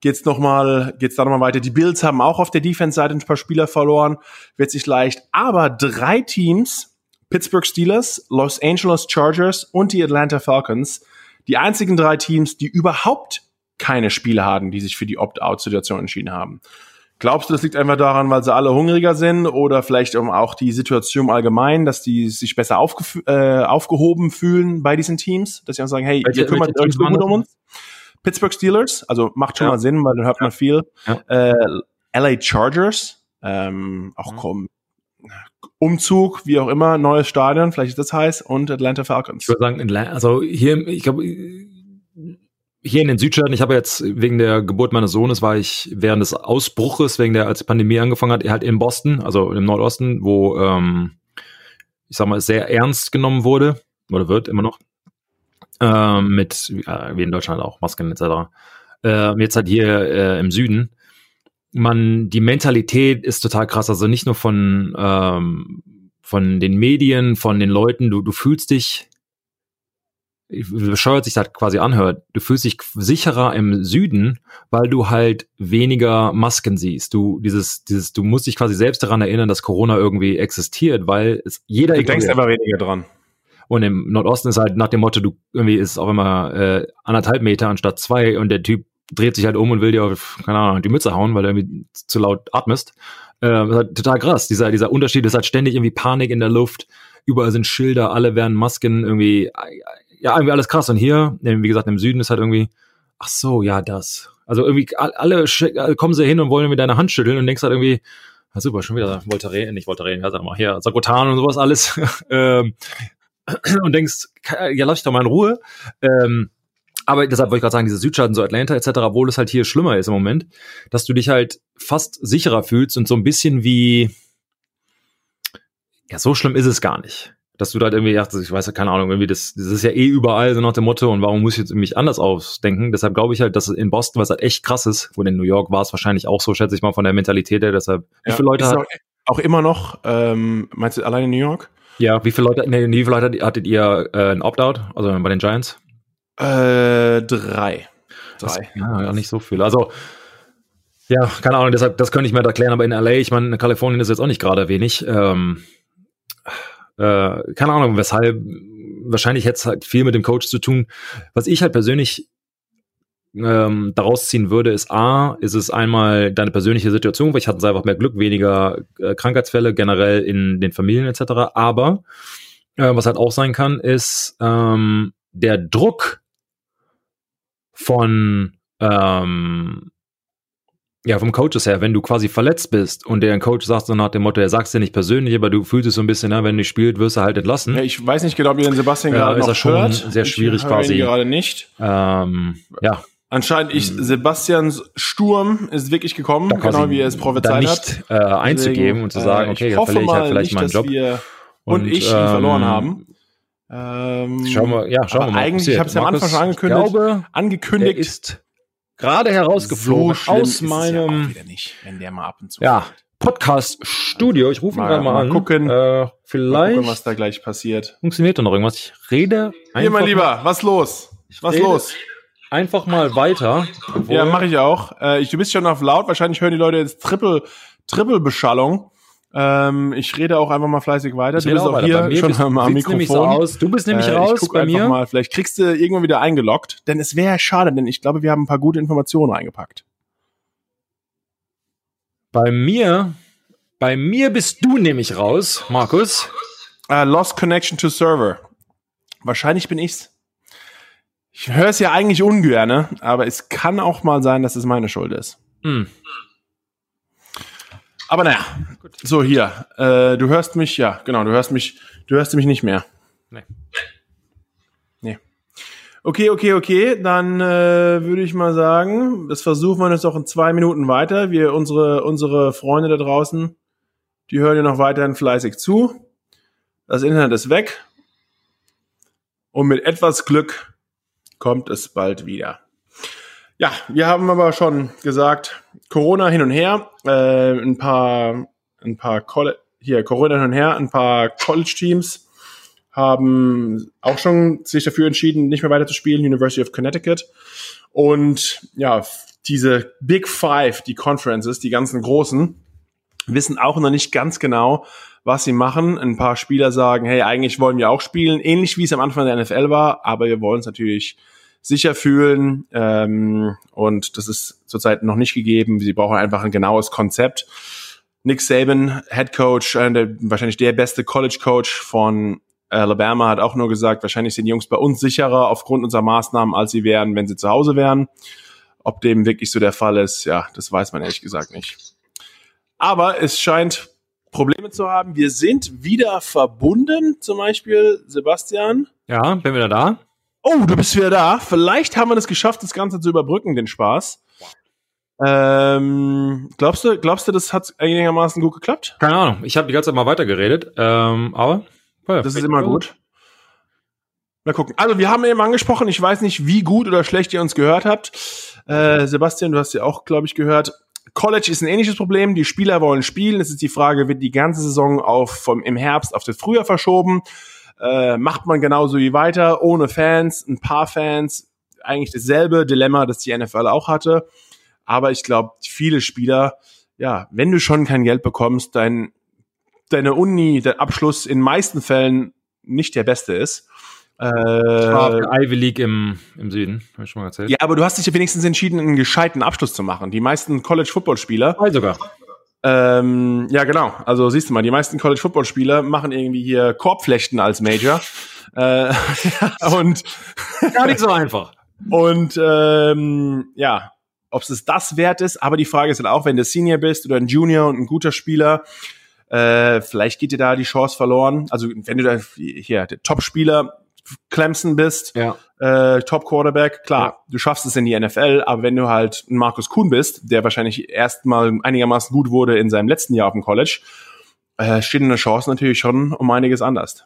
geht's noch mal, geht's da noch mal weiter. Die Bills haben auch auf der Defense-Seite ein paar Spieler verloren, wird sich leicht. Aber drei Teams, Pittsburgh Steelers, Los Angeles Chargers und die Atlanta Falcons, die einzigen drei Teams, die überhaupt keine Spiele haben, die sich für die Opt-out-Situation entschieden haben. Glaubst du, das liegt einfach daran, weil sie alle hungriger sind oder vielleicht um auch die Situation allgemein, dass die sich besser äh, aufgehoben fühlen bei diesen Teams, dass sie auch sagen, hey, welche, ihr kümmert euch so gut um uns? Pittsburgh Steelers, also macht schon ja. mal Sinn, weil dann hört man viel. Ja. Äh, LA Chargers, ähm, auch mhm. kommen. Umzug, wie auch immer, neues Stadion, vielleicht ist das heiß, und Atlanta Falcons. Ich würde sagen, also hier, ich glaube, hier in den Südstaaten, ich habe jetzt wegen der Geburt meines Sohnes war ich während des Ausbruches, wegen der, als die Pandemie angefangen hat, halt in Boston, also im Nordosten, wo ähm, ich sag mal, sehr ernst genommen wurde, oder wird immer noch, ähm, mit, äh, wie in Deutschland auch, Masken etc. Äh, jetzt halt hier äh, im Süden. Man, die Mentalität ist total krass, also nicht nur von, ähm, von den Medien, von den Leuten, du, du fühlst dich bescheuert sich das quasi anhört, du fühlst dich sicherer im Süden, weil du halt weniger Masken siehst. Du dieses dieses du musst dich quasi selbst daran erinnern, dass Corona irgendwie existiert, weil es jeder du denkst aber weniger dran. Und im Nordosten ist halt nach dem Motto, du irgendwie ist auch immer äh, anderthalb Meter anstatt zwei und der Typ dreht sich halt um und will dir auf, keine Ahnung, die Mütze hauen, weil er irgendwie zu laut atmest. Äh, halt total krass. Dieser, dieser Unterschied ist halt ständig irgendwie Panik in der Luft. Überall sind Schilder, alle werden Masken irgendwie ja, irgendwie alles krass. Und hier, wie gesagt, im Süden ist halt irgendwie, ach so, ja, das. Also irgendwie alle kommen sie hin und wollen mit deiner Hand schütteln und denkst halt irgendwie, ah, super, schon wieder Voltaren, nicht Voltaren, ja, sag mal, hier, Sagotan und sowas alles. ähm, und denkst, ja, lass ich doch mal in Ruhe. Ähm, aber deshalb wollte ich gerade sagen, diese Südstaaten, so Atlanta etc., obwohl es halt hier schlimmer ist im Moment, dass du dich halt fast sicherer fühlst und so ein bisschen wie, ja, so schlimm ist es gar nicht dass du da halt irgendwie dachtest, ich weiß ja keine Ahnung, irgendwie das, das ist ja eh überall so nach dem Motto und warum muss ich jetzt mich anders ausdenken? Deshalb glaube ich halt, dass in Boston was halt echt krass ist, wo in New York war es wahrscheinlich auch so, schätze ich mal von der Mentalität her, deshalb, ja, wie viele Leute hat, auch immer noch, ähm, meinst du allein in New York? Ja, wie viele Leute, nee, wie viele Leute hattet ihr äh, ein Opt-out, also bei den Giants? Äh, drei. Drei. Das, ja, nicht so viel. Also, ja, keine Ahnung, deshalb, das könnte ich mir da erklären, aber in LA, ich meine, in Kalifornien ist jetzt auch nicht gerade wenig. Ähm, äh, keine Ahnung, weshalb, wahrscheinlich hätte es halt viel mit dem Coach zu tun. Was ich halt persönlich ähm, daraus ziehen würde, ist A, ist es einmal deine persönliche Situation, weil ich hatte einfach mehr Glück, weniger äh, Krankheitsfälle generell in den Familien etc. Aber äh, was halt auch sein kann, ist ähm, der Druck von ähm, ja, vom Coaches her, wenn du quasi verletzt bist und der Coach sagt so nach dem Motto, er sagt es dir nicht persönlich, aber du fühlst es so ein bisschen, ne, wenn du spielt, wirst du halt entlassen. Ja, ich weiß nicht genau, ob ihr den Sebastian ja, gerade ist noch schon hört. sehr schwierig ich quasi. Gerade nicht. Ähm, ja. Anscheinend ich, hm. Sebastians Sturm ist wirklich gekommen, genau wie er es prophezeit nicht, hat. Äh, einzugeben und zu sagen, äh, okay, dann verliere ich halt vielleicht nicht, meinen Job. und, und, ich ihn ähm, verloren haben. Ähm, schauen wir, ja, schauen wir mal. Eigentlich, ich habe es ja am Anfang schon angekündigt, glaube, angekündigt ist gerade herausgeflogen so aus meinem ja nicht, wenn der mal ab und zu ja, Podcast-Studio. Ich rufe ihn gerade mal, mal an. Gucken, äh, vielleicht mal gucken, was da gleich passiert. funktioniert da noch irgendwas. Ich rede Hier, mein Lieber, was los? Was los? einfach mal weiter. Ja, mache ich auch. Äh, ich, du bist schon auf laut. Wahrscheinlich hören die Leute jetzt Triple, Triple Beschallung. Ähm, ich rede auch einfach mal fleißig weiter. Ich Du bist auch auch hier schon bist- am, nämlich so Mikrofon. aus. Du bist nämlich Äh, raus ich guck bei einfach mir. mal. Vielleicht kriegst du irgendwann wieder eingeloggt, denn es wäre schade, denn ich glaube, wir haben ein paar gute Informationen reingepackt. Bei mir, bei mir bist du nämlich raus, Markus. Uh, lost Connection to Server. Wahrscheinlich bin ich's. Ich höre es ja eigentlich ungerne, aber es kann auch mal sein, dass es meine Schuld ist. Hm. Aber naja, so hier. Äh, du hörst mich, ja, genau, du hörst mich, du hörst mich nicht mehr. Nee. Nee. Okay, okay, okay. Dann äh, würde ich mal sagen, das versuchen wir jetzt auch in zwei Minuten weiter. Wir, unsere, unsere Freunde da draußen, die hören ja noch weiterhin fleißig zu. Das Internet ist weg. Und mit etwas Glück kommt es bald wieder. Ja, wir haben aber schon gesagt, Corona hin und her, äh, ein paar, ein paar Colle hier Corona hin und her, ein paar College-Teams haben auch schon sich dafür entschieden, nicht mehr weiter zu spielen, University of Connecticut. Und ja, diese Big Five, die Conferences, die ganzen großen, wissen auch noch nicht ganz genau, was sie machen. Ein paar Spieler sagen, hey, eigentlich wollen wir auch spielen, ähnlich wie es am Anfang der NFL war, aber wir wollen es natürlich sicher fühlen. Ähm, und das ist zurzeit noch nicht gegeben. Sie brauchen einfach ein genaues Konzept. Nick Saban, Head Coach, äh, der, wahrscheinlich der beste College Coach von Alabama, hat auch nur gesagt, wahrscheinlich sind die Jungs bei uns sicherer aufgrund unserer Maßnahmen, als sie wären, wenn sie zu Hause wären. Ob dem wirklich so der Fall ist, ja, das weiß man ehrlich gesagt nicht. Aber es scheint Probleme zu haben. Wir sind wieder verbunden, zum Beispiel Sebastian. Ja, bin wieder da. Oh, du bist wieder da. Vielleicht haben wir es geschafft, das Ganze zu überbrücken, den Spaß. Ähm, glaubst du, glaubst du, das hat einigermaßen gut geklappt? Keine Ahnung. Ich habe die ganze Zeit mal weitergeredet. Ähm, aber ja, Das ist immer gut. Mal gucken. Also, wir haben eben angesprochen, ich weiß nicht, wie gut oder schlecht ihr uns gehört habt. Äh, Sebastian, du hast ja auch, glaube ich, gehört. College ist ein ähnliches Problem. Die Spieler wollen spielen. Es ist die Frage, wird die ganze Saison auf, vom, im Herbst auf das Frühjahr verschoben? Äh, macht man genauso wie weiter, ohne Fans, ein paar Fans. Eigentlich dasselbe Dilemma, das die NFL auch hatte. Aber ich glaube, viele Spieler, ja, wenn du schon kein Geld bekommst, dein, deine Uni, der Abschluss in meisten Fällen nicht der beste ist. Äh, war auf der Ivy League im, im Süden, habe ich schon mal erzählt. ja, aber du hast dich ja wenigstens entschieden, einen gescheiten Abschluss zu machen. Die meisten College-Football-Spieler, Ah, sogar. Ähm, ja genau, also siehst du mal, die meisten College-Football-Spieler machen irgendwie hier Korbflechten als Major. äh, und Gar nicht so einfach. Und ähm, ja, ob es das wert ist, aber die Frage ist halt auch, wenn du Senior bist oder ein Junior und ein guter Spieler, äh, vielleicht geht dir da die Chance verloren. Also wenn du da hier der Top-Spieler Clemson bist, Ja. äh, Top-Quarterback, klar, du schaffst es in die NFL, aber wenn du halt ein Markus Kuhn bist, der wahrscheinlich erstmal einigermaßen gut wurde in seinem letzten Jahr auf dem College, äh, steht eine Chance natürlich schon um einiges anders.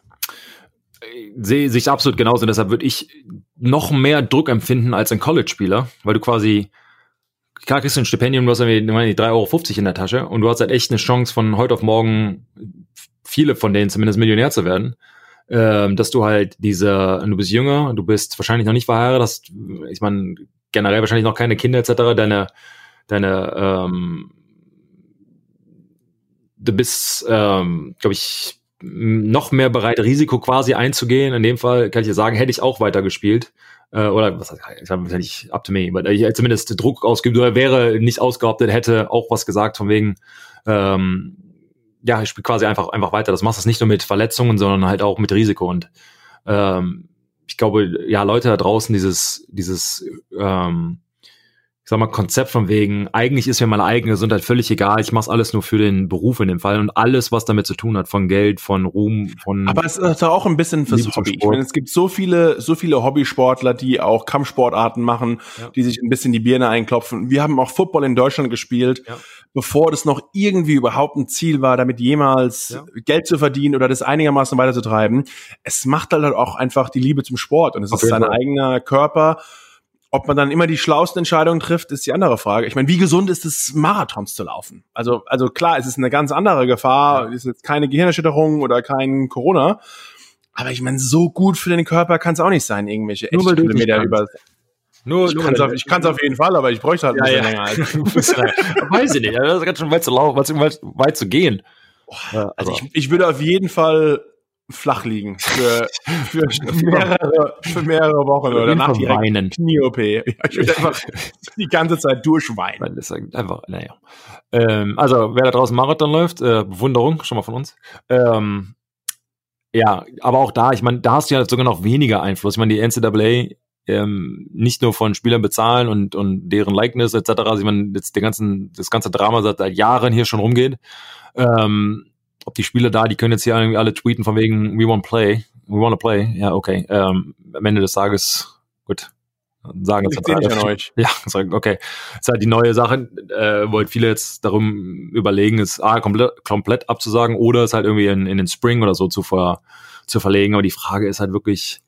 sehe sich absolut genauso. Deshalb würde ich noch mehr Druck empfinden als ein College-Spieler, weil du quasi, klar kriegst du ein Stipendium, du hast irgendwie ich meine, 3,50 Euro in der Tasche und du hast halt echt eine Chance von heute auf morgen, viele von denen zumindest Millionär zu werden. Ähm, dass du halt diese, du bist jünger, du bist wahrscheinlich noch nicht verheiratet, ich meine, generell wahrscheinlich noch keine Kinder etc., deine, deine, ähm, du bist, ähm, glaube ich, noch mehr bereit, Risiko quasi einzugehen. In dem Fall kann ich dir sagen, hätte ich auch weitergespielt. Äh, oder was ich habe nicht up to me, aber ich hätte zumindest Druck ausgeübt oder wäre nicht ausgehauptet, hätte auch was gesagt von wegen, ähm, ja, ich spiele quasi einfach, einfach weiter. Das machst du nicht nur mit Verletzungen, sondern halt auch mit Risiko. Und ähm, ich glaube, ja, Leute da draußen, dieses, dieses, ähm, ich sag mal, Konzept von wegen, eigentlich ist mir meine eigene Gesundheit völlig egal, ich mache alles nur für den Beruf in dem Fall und alles, was damit zu tun hat, von Geld, von Ruhm, von Aber es ist auch ein bisschen fürs Hobby. Ich meine, es gibt so viele, so viele Hobbysportler, die auch Kampfsportarten machen, Ja. die sich ein bisschen die Birne einklopfen. Wir haben auch Football in Deutschland gespielt, Ja. Bevor das noch irgendwie überhaupt ein Ziel war, damit jemals Ja. Geld zu verdienen oder das einigermaßen weiterzutreiben. Es macht halt auch einfach die Liebe zum Sport und es Auf ist sein Fall. eigener Körper. ob man dann immer die schlausten Entscheidungen trifft, ist die andere Frage. Ich meine, wie gesund ist es, Marathons zu laufen? Also, also klar, es ist eine ganz andere Gefahr, es ist jetzt keine Gehirnerschütterung oder kein Corona. Aber ich meine, so gut für den Körper kann es auch nicht sein, irgendwelche Nur weil Kilometer über. Nur, Ich kann es auf, auf jeden Fall, aber ich bräuchte halt ein Ja, bisschen ja. länger. Als, Weiß ich nicht, das ist ganz schön weit zu laufen, weit, weit zu gehen. Ja, also ich, ich würde auf jeden Fall flach liegen für, für, mehrere, für mehrere Wochen oder nach direkt weinen. Knie-OP. Ich würde einfach die ganze Zeit durchweinen. Das ist einfach, naja. Ähm, also, wer da draußen Marathon läuft, äh, Bewunderung, schon mal von uns. Ähm, ja, aber auch da, ich meine, da hast du ja sogar noch weniger Einfluss. Ich meine, die NCAA ähm, nicht nur von Spielern bezahlen und, und deren Likeness etc., also ich meine, jetzt den ganzen, das ganze Drama seit seit Jahren hier schon rumgeht. Ähm, ob die Spieler da, die können jetzt hier irgendwie alle tweeten von wegen, we want play, we want to play. Ja, okay. Ähm, am Ende des Tages, gut, sagen jetzt alle- an euch. ja, sagen, okay. ist halt die neue Sache, äh, wo halt viele jetzt darum überlegen, es A, komplett, komplett abzusagen oder es halt irgendwie in, in den Spring oder so zu, ver, zu verlegen. Aber die Frage ist halt wirklich,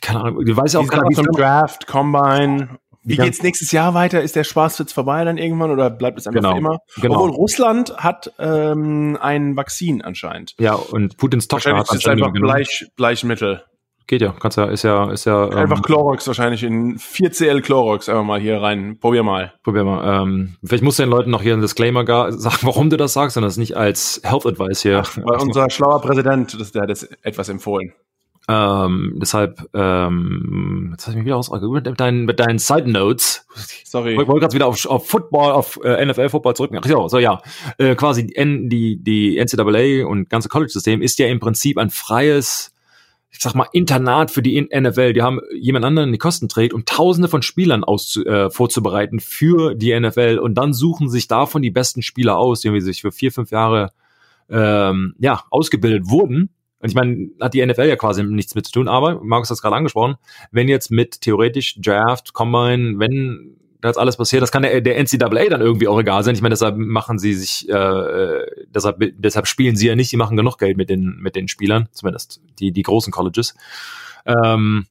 keine Ahnung, du weißt ja auch Sache wie zum Draft, Combine. Wie geht's nächstes Jahr weiter? Ist der Spaß jetzt vorbei dann irgendwann oder bleibt es einfach Genau, immer? genau. Obwohl Russland hat ähm, ein Vakzin anscheinend. Ja, und Putins Tochter hat ist es einfach anscheinend genommen. Bleich, Bleichmittel. Geht ja, kannst ja, ist ja, ist ja, ähm, Einfach Chlorox wahrscheinlich in 4cl Chlorox einfach mal hier rein. Probier mal. probier mal. Ähm, vielleicht musst du den Leuten noch hier einen Disclaimer gar sagen, warum du das sagst, und das nicht als Health Advice hier. Weil unser schlauer Präsident, das, der hat das etwas empfohlen. Ähm, deshalb, ähm, jetzt habe ich mich wieder aus mit deinen, mit deinen Side Notes. Sorry. Ich wollte gerade wieder auf, auf Football, auf äh, NFL-Football zurück. Ach ja, so ja. Äh, quasi die, die, die NCAA und ganze College-System ist ja im Prinzip ein freies, ich sag mal, Internat für die NFL. Die haben jemand anderen die Kosten trägt, um tausende von Spielern auszu, äh, vorzubereiten für die NFL und dann suchen sich davon die besten Spieler aus, die irgendwie sich für vier, fünf Jahre ähm, ja, ausgebildet wurden. Und ich meine, hat die NFL ja quasi nichts mit zu tun, aber Markus hat es gerade angesprochen, wenn jetzt mit theoretisch Draft, Combine, wenn das alles passiert, das kann der, der NCAA dann irgendwie auch egal sein. Ich meine, deshalb machen sie sich, äh, äh, deshalb, deshalb spielen sie ja nicht, die machen genug Geld mit den, mit den Spielern, zumindest die, die großen Colleges. Ähm,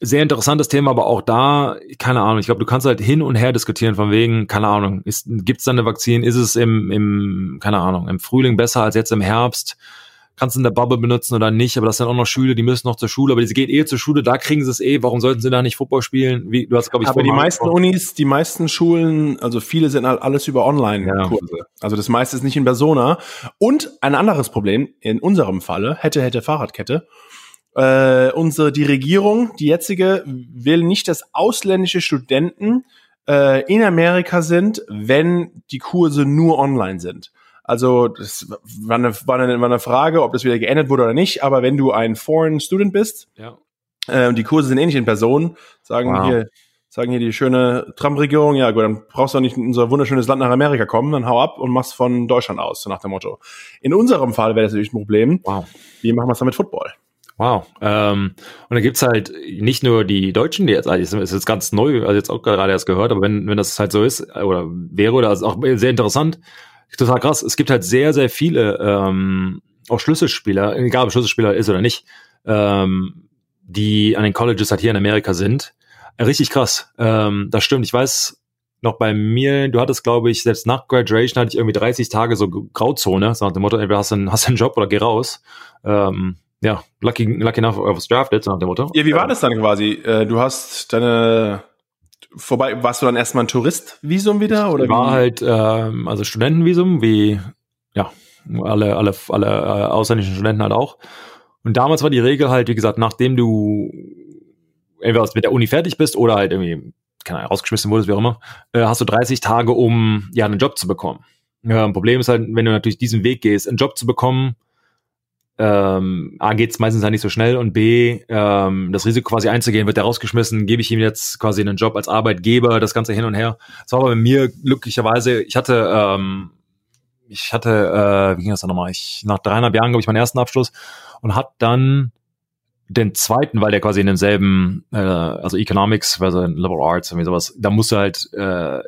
sehr interessantes Thema, aber auch da, keine Ahnung, ich glaube, du kannst halt hin und her diskutieren von wegen, keine Ahnung, gibt es da eine Vakzin, ist es im, im, keine Ahnung, im Frühling besser als jetzt im Herbst? Kannst du in der Bubble benutzen oder nicht, aber das sind auch noch Schüler, die müssen noch zur Schule, aber die gehen eh zur Schule, da kriegen sie es eh, warum sollten sie da nicht Football spielen? Wie, du hast, glaube ich, Aber die meisten angesprochen. Unis, die meisten Schulen, also viele sind halt alles über Online-Kurse. Also das meiste ist nicht in Persona. Und ein anderes Problem, in unserem Falle, hätte, hätte Fahrradkette, äh, unsere, die Regierung, die jetzige, will nicht, dass ausländische Studenten äh, in Amerika sind, wenn die Kurse nur online sind. Also das war eine, war, eine, war eine Frage, ob das wieder geändert wurde oder nicht, aber wenn du ein Foreign Student bist, Ja. äh, und die Kurse sind nicht in Person, sagen Wow. hier, sagen hier die schöne Trump-Regierung, ja gut, dann brauchst du auch nicht in unser wunderschönes Land nach Amerika kommen, dann hau ab und machst von Deutschland aus, so nach dem Motto. In unserem Fall wäre das natürlich ein Problem. Wow. Wie machen wir es dann mit Football? Wow. Ähm, und da gibt's halt nicht nur die Deutschen, die jetzt, also es ist jetzt ganz neu, also jetzt auch gerade erst gehört, aber wenn, wenn das halt so ist, oder wäre, oder ist auch sehr interessant, total krass, es gibt halt sehr, sehr viele ähm, auch Schlüsselspieler, egal ob Schlüsselspieler ist oder nicht, ähm, die an den Colleges halt hier in Amerika sind. Äh, Richtig krass. Ähm, das stimmt. Ich weiß noch bei mir, du hattest, glaube ich, selbst nach Graduation hatte ich irgendwie 30 Tage so Grauzone, so nach dem Motto, entweder hast du einen, hast einen Job oder geh raus. Ähm, ja, lucky, lucky enough, I was drafted, so nach dem Motto. Ja, wie war das dann quasi? Äh, du hast deine vorbei, warst du dann erstmal ein Touristvisum wieder? Oder war wie? halt ähm, also Studentenvisum, wie ja alle alle alle äh, ausländischen Studenten halt auch. Und damals war die Regel halt, wie gesagt, nachdem du entweder mit der Uni fertig bist oder halt irgendwie keine Ahnung, rausgeschmissen wurdest, wie auch immer, äh, hast du 30 Tage, um ja einen Job zu bekommen. Ja, ein Problem ist halt, wenn du natürlich diesen Weg gehst, einen Job zu bekommen, ähm, A, geht es meistens halt nicht so schnell und B, ähm, das Risiko quasi einzugehen, wird der rausgeschmissen, gebe ich ihm jetzt quasi einen Job als Arbeitgeber, das Ganze hin und her. Das war aber bei mir glücklicherweise, ich hatte, ähm, ich hatte, äh, wie ging das dann nochmal? Ich, nach dreieinhalb Jahren, glaube ich, meinen ersten Abschluss und hab dann den zweiten, weil der quasi in demselben, äh, also Economics, also Liberal Arts, irgendwie sowas, da musste halt, äh,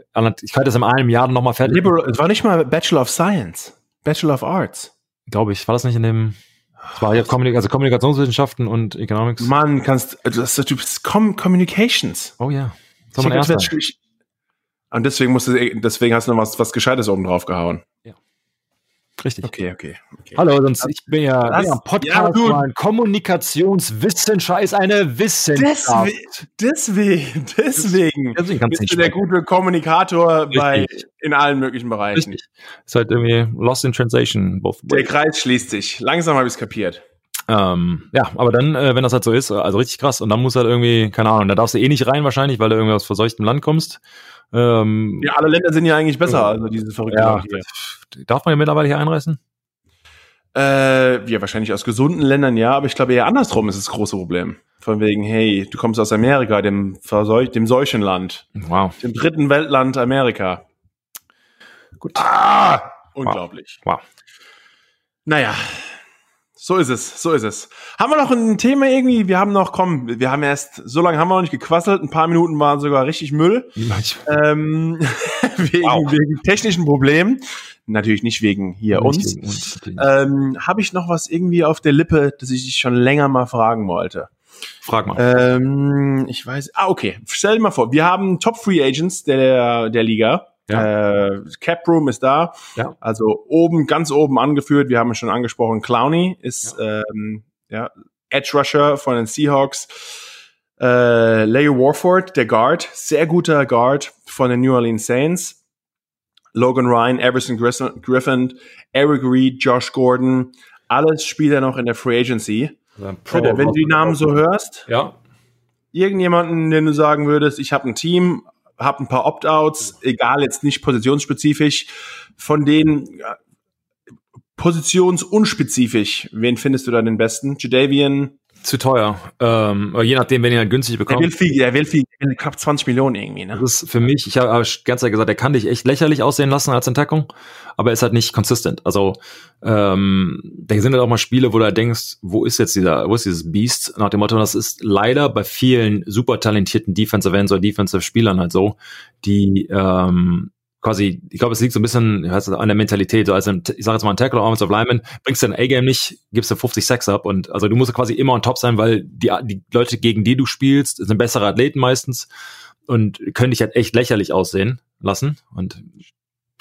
ich hatte das in einem Jahr nochmal fertig. Liberal, es war nicht mal Bachelor of Science, Bachelor of Arts. Glaube ich, war das nicht in dem, Das war ja Kommunik also Kommunikationswissenschaften und Economics. Mann, kannst das ist du bist Com Communications. Oh ja. Das war mein erster. Und deswegen musst du, deswegen hast du noch was, was Gescheites oben drauf gehauen. Ja. Richtig. Okay, okay, okay. Hallo, sonst ich bin ja, Das- bin ja ein Podcast, ja, Kommunikationswissenschaft ist eine Wissenschaft. Deswegen, deswegen, deswegen bist du der gute Kommunikator bei, in allen möglichen Bereichen. Richtig. Ist halt irgendwie lost in translation. Both Der. Kreis schließt sich. Langsam habe ich es kapiert. Ähm, ja, aber dann, äh, wenn das halt so ist, also richtig krass. Und dann muss halt irgendwie, keine Ahnung, da darfst du eh nicht rein wahrscheinlich, weil du irgendwie aus verseuchtem Land kommst. Ähm, Ja, alle Länder sind ja eigentlich besser, also diese verrückten ja, Leute hier. darf man ja mittlerweile hier einreißen? Äh, ja, wahrscheinlich aus gesunden Ländern ja, aber ich glaube eher andersrum ist das große Problem. Von wegen, hey, du kommst aus Amerika, dem, Verseuch dem Seuchenland, Wow. dem dritten Weltland Amerika. Gut. Ah, unglaublich. Wow. Naja, so ist es, so ist es. Haben wir noch ein Thema irgendwie? Wir haben noch, komm, wir haben erst, so lange haben wir noch nicht gequasselt, ein paar Minuten waren sogar richtig Müll. Ähm, wegen, Wow. wegen technischen Problemen. Natürlich nicht wegen hier uns. Nicht uns, natürlich. Ähm, Habe ich noch was irgendwie auf der Lippe, das ich dich schon länger mal fragen wollte? Frag mal. Ähm, ich weiß. Ah, okay. Stell dir mal vor, wir haben Top Free Agents der, der Liga. Äh, Cap Room ist da. Ja. Also oben, ganz oben angeführt. Wir haben es schon angesprochen. Clowney ist ähm, ja, Edge Rusher von den Seahawks. Äh, Leo Warford, der Guard, sehr guter Guard von den New Orleans Saints. Logan Ryan, Everson Griffin, Eric Reed, Josh Gordon, alles Spieler noch in der Free Agency. Bitte, wenn du die Namen so hörst, Ja. irgendjemanden, den du sagen würdest, ich habe ein Team, habe ein paar Opt-outs, egal jetzt nicht positionsspezifisch, von denen ja, positionsunspezifisch, wen findest du da den besten? Jadavian, Zu teuer. Ähm, je nachdem, wenn ihr halt günstig der bekommt. will viel, der will viel, der will knapp 20 Millionen irgendwie, ne? Das ist für mich, ich habe hab ganz ehrlich gesagt, der kann dich echt lächerlich aussehen lassen als Entdeckung, aber er ist halt nicht consistent. Also ähm, da sind halt auch mal Spiele, wo du halt denkst, wo ist jetzt dieser, wo ist dieses Beast? Nach dem Motto, das ist leider bei vielen super talentierten Defensive Ends oder Defensive Spielern halt so, die ähm, quasi, ich glaube, es liegt so ein bisschen an der Mentalität. So als ein, ich sage jetzt mal ein Tackle oder Offensive Lineman, bringst du dein A-Game nicht, gibst du 50 Sacks ab und also du musst quasi immer on top sein, weil die, die Leute, gegen die du spielst, sind bessere Athleten meistens und können dich halt echt lächerlich aussehen lassen. Und,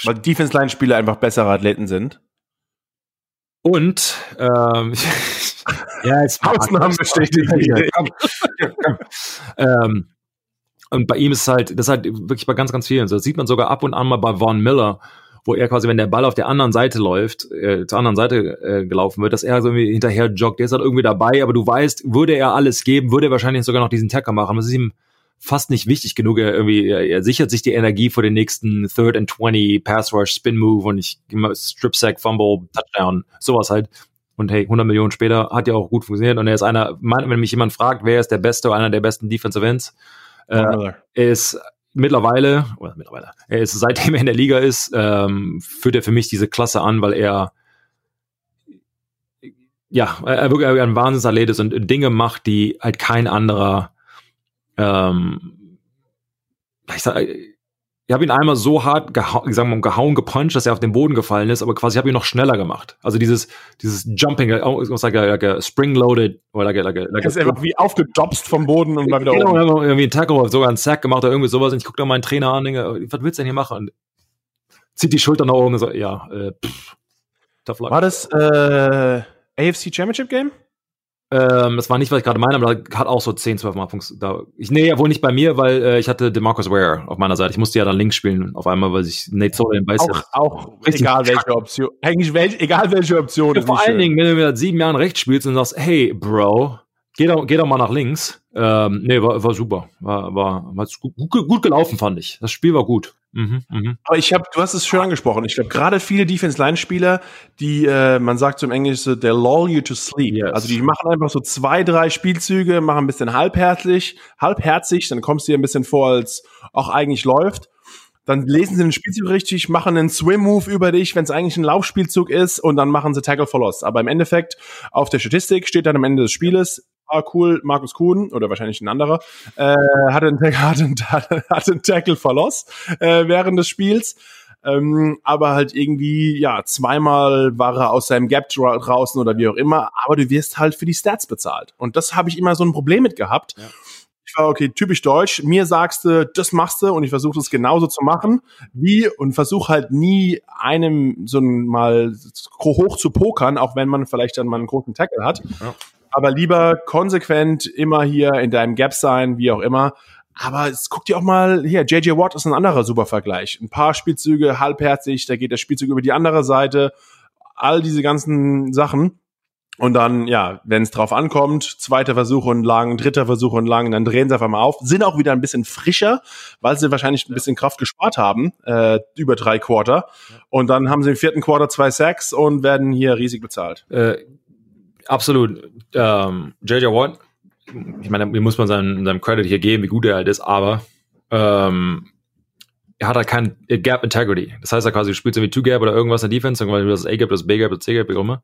Weil Defense-Line-Spieler einfach bessere Athleten sind. und ähm, ja, jetzt Ausnahmen bestätigen ähm, und bei ihm ist es halt, das ist halt wirklich bei ganz, ganz vielen. Das sieht man sogar ab und an mal bei Von Miller, wo er quasi, wenn der Ball auf der anderen Seite läuft, äh, zur anderen Seite äh, gelaufen wird, dass er so irgendwie hinterher joggt. Der ist halt irgendwie dabei, aber du weißt, würde er alles geben, würde er wahrscheinlich sogar noch diesen Tacker machen. Das ist ihm fast nicht wichtig genug. Er irgendwie, er, er sichert sich die Energie für den nächsten Third and 20, Pass Rush, Spin Move und ich Strip Sack, Fumble, Touchdown, sowas halt. Und hey, 100 Millionen später hat ja auch gut funktioniert. Und er ist einer, wenn mich jemand fragt, wer ist der Beste oder einer der besten Defensive Ends, äh, er ist mittlerweile, oder mittlerweile, er ist seitdem er in der Liga ist, ähm, führt er für mich diese Klasse an, weil er ja, er er wirklich ein Wahnsinnsathlet ist und Dinge macht, die halt kein anderer ähm, ich, sag, ich habe ihn einmal so hart gehau sagen wir mal, gehauen, gepuncht, dass er auf den Boden gefallen ist, aber quasi habe ich ihn noch schneller gemacht. Also dieses, dieses Jumping, oh, it's like a, like a spring-loaded, oder like a, like a, like Er ist einfach wie aufgedopst vom Boden und mal wieder genau, oben. irgendwie einen Tackle, sogar einen Sack gemacht oder irgendwie sowas. Und ich gucke da meinen Trainer an und denke, was willst du denn hier machen? Und zieht die Schulter nach oben und so, ja, äh, pff, tough luck. War das äh, AFC Championship Game? Ähm, das war nicht, was ich gerade meine, aber da hat auch so 10, 12 Mal. Da, ich, nee, ja wohl nicht bei mir, weil äh, ich hatte DeMarcus Ware auf meiner Seite. Ich musste ja dann links spielen auf einmal, weil sich Nate Solder den Beiß Auch, auch egal welche Option. Eigentlich welch, egal welche Option. Ja, vor allen schön. Dingen, wenn du seit sieben Jahren rechts spielst und sagst, hey, Bro, geh doch, geh doch mal nach links. Ähm, nee, war, war super. War, war, war gut, gut, gelaufen, fand ich. Das Spiel war gut. Mhm, mhm. Aber ich habe, du hast es schön angesprochen. Ich glaube, gerade viele Defense-Line-Spieler, die, äh, man sagt so im Englischen, so, they lull you to sleep. Yes. Also die machen einfach so zwei, drei Spielzüge, machen ein bisschen halbherzig, halbherzig, dann kommst du dir ein bisschen vor, als auch eigentlich läuft. Dann lesen sie den Spielzug richtig, machen einen Swim-Move über dich, wenn es eigentlich ein Laufspielzug ist, und dann machen sie Tackle for Loss. Aber im Endeffekt, auf der Statistik steht dann am Ende des Spieles, ah cool, Markus Kuhn, oder wahrscheinlich ein anderer, äh, hat einen, hat einen, hat einen Tackle for Loss äh, während des Spiels. Ähm, aber halt irgendwie, ja, zweimal war er aus seinem Gap draußen oder wie auch immer, aber du wirst halt für die Stats bezahlt. Und das habe ich immer so ein Problem mit gehabt. Ja. Ich war, okay, typisch deutsch. Mir sagst du, das machst du und ich versuche es genauso zu machen, wie und versuche halt nie einem so ein mal hoch zu pokern, auch wenn man vielleicht dann mal einen großen Tackle hat. Ja. Aber lieber konsequent immer hier in deinem Gap sein, wie auch immer. Aber es guck dir auch mal hier, JJ Watt ist ein anderer super Vergleich. Ein paar Spielzüge halbherzig, da geht der Spielzug über die andere Seite. All diese ganzen Sachen. Und dann, ja, wenn es drauf ankommt, zweiter Versuch und lang, dritter Versuch und lang, dann drehen sie einfach mal auf, sind auch wieder ein bisschen frischer, weil sie wahrscheinlich ein bisschen Kraft gespart haben, äh, über drei Quarter. Und dann haben sie im vierten Quarter zwei Sacks und werden hier riesig bezahlt. Äh, absolut. Ähm, JJ Watt, ich meine, mir muss man seinen, seinem Credit hier geben, wie gut er halt ist, aber ähm, er hat halt kein Gap Integrity. Das heißt, er quasi spielt so wie Two Gap oder irgendwas in der Defense, das A Gap, das B Gap, das C Gap, wie auch immer.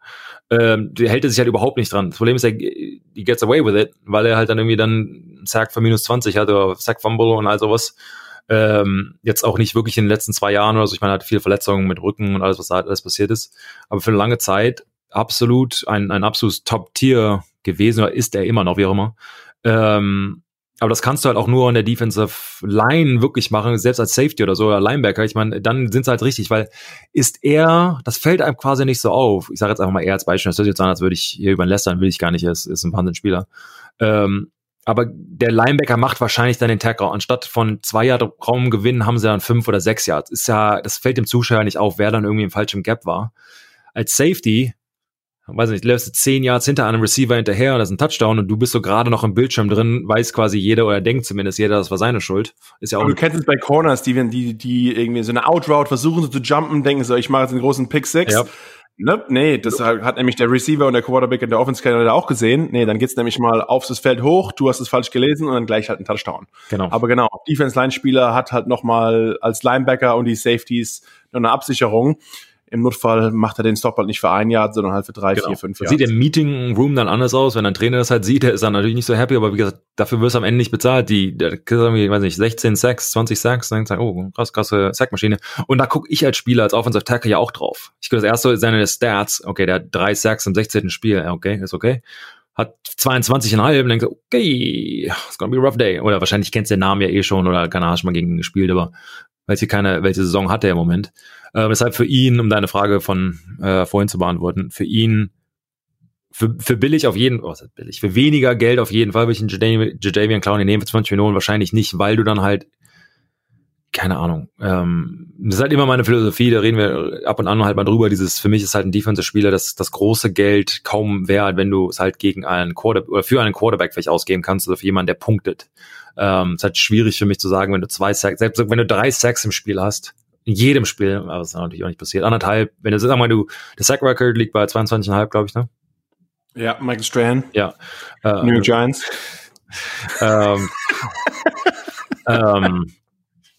Ähm, der hält er sich halt überhaupt nicht dran. Das Problem ist, er he gets away with it, weil er halt dann irgendwie dann Sack von minus 20 hat oder Sack Fumble und all sowas. Ähm, jetzt auch nicht wirklich in den letzten zwei Jahren oder so. Ich meine, er hat viele Verletzungen mit Rücken und alles, was da alles passiert ist. Aber für eine lange Zeit absolut ein, ein absolutes Top-Tier gewesen oder ist er immer noch, wie auch immer. Ähm, aber das kannst du halt auch nur in der Defensive Line wirklich machen, selbst als Safety oder so oder Linebacker. Ich meine, dann sind sie halt richtig, weil ist er, das fällt einem quasi nicht so auf. Ich sage jetzt einfach mal er als Beispiel, das hört sich jetzt an, als würde ich hier über den Lästern, will ich gar nicht, er ist, ist ein Wahnsinn-Spieler. Ähm, aber der Linebacker macht wahrscheinlich dann den Tackle. Anstatt von zwei Yard Raum gewinnen, haben sie dann fünf oder sechs Yards. Ist ja, das fällt dem Zuschauer nicht auf, wer dann irgendwie im falschen Gap war. Als Safety weiß nicht, läufst du zehn Yards hinter einem Receiver hinterher und das ist ein Touchdown und du bist so gerade noch im Bildschirm drin, weiß quasi jeder oder denkt zumindest jeder, das war seine Schuld. Ist ja auch. Aber du kennst es bei Corners, die, wenn die, die irgendwie so eine Outroute versuchen so zu jumpen, denken so, ich mache jetzt einen großen Pick Six. Ja. Ne? Nee, das hat, nämlich der Receiver und der Quarterback in der Offense Canada auch gesehen. Nee, dann geht's nämlich mal aufs Feld hoch, du hast es falsch gelesen und dann gleich halt ein Touchdown. Genau. Aber genau, Defense-Line-Spieler hat halt nochmal als Linebacker und die Safeties noch eine Absicherung. Im Notfall macht er den Stop halt nicht für ein Jahr, sondern halt für drei, genau. vier, fünf Jahre. Sieht im Meeting Room dann anders aus, wenn ein Trainer das halt sieht, der ist dann natürlich nicht so happy, aber wie gesagt, dafür wirst du am Ende nicht bezahlt. Die, der, ich weiß nicht, 16 Sacks, 20 Sacks, dann sagen, oh, krass, krasse Sackmaschine. Und da gucke ich als Spieler, als Offensive Tackle ja auch drauf. Ich gucke das erste seine Stats, okay, der hat drei Sacks im 16. Spiel, okay, ist okay hat 22,5 und denkt okay, it's gonna be a rough day. Oder wahrscheinlich kennst du den Namen ja eh schon oder keine Ahnung, schon mal gegen ihn gespielt, aber welche keine, welche Saison hat er im Moment. Äh, deshalb für ihn, um deine Frage von äh, vorhin zu beantworten, für ihn für, für billig auf jeden oh, billig, für weniger Geld auf jeden Fall würde ich einen Jadavian Clowney nehmen, für 20 Millionen wahrscheinlich nicht, weil du dann halt keine Ahnung. Ähm, das ist halt immer meine Philosophie, da reden wir ab und an halt mal drüber. Dieses, für mich ist halt ein Defensive-Spieler, das, das große Geld kaum wert, wenn du es halt gegen einen Quarterback oder für einen Quarterback vielleicht ausgeben kannst oder für jemanden, der punktet. Ähm, ist halt schwierig für mich zu sagen, wenn du zwei Sacks, selbst wenn du drei Sacks im Spiel hast, in jedem Spiel, aber das ist natürlich auch nicht passiert, anderthalb, wenn du, sag mal, du, der Sack-Record liegt bei 22,5, glaube ich, ne? Ja, Michael Strahan. Ja. Äh, New York Giants. ähm, ähm,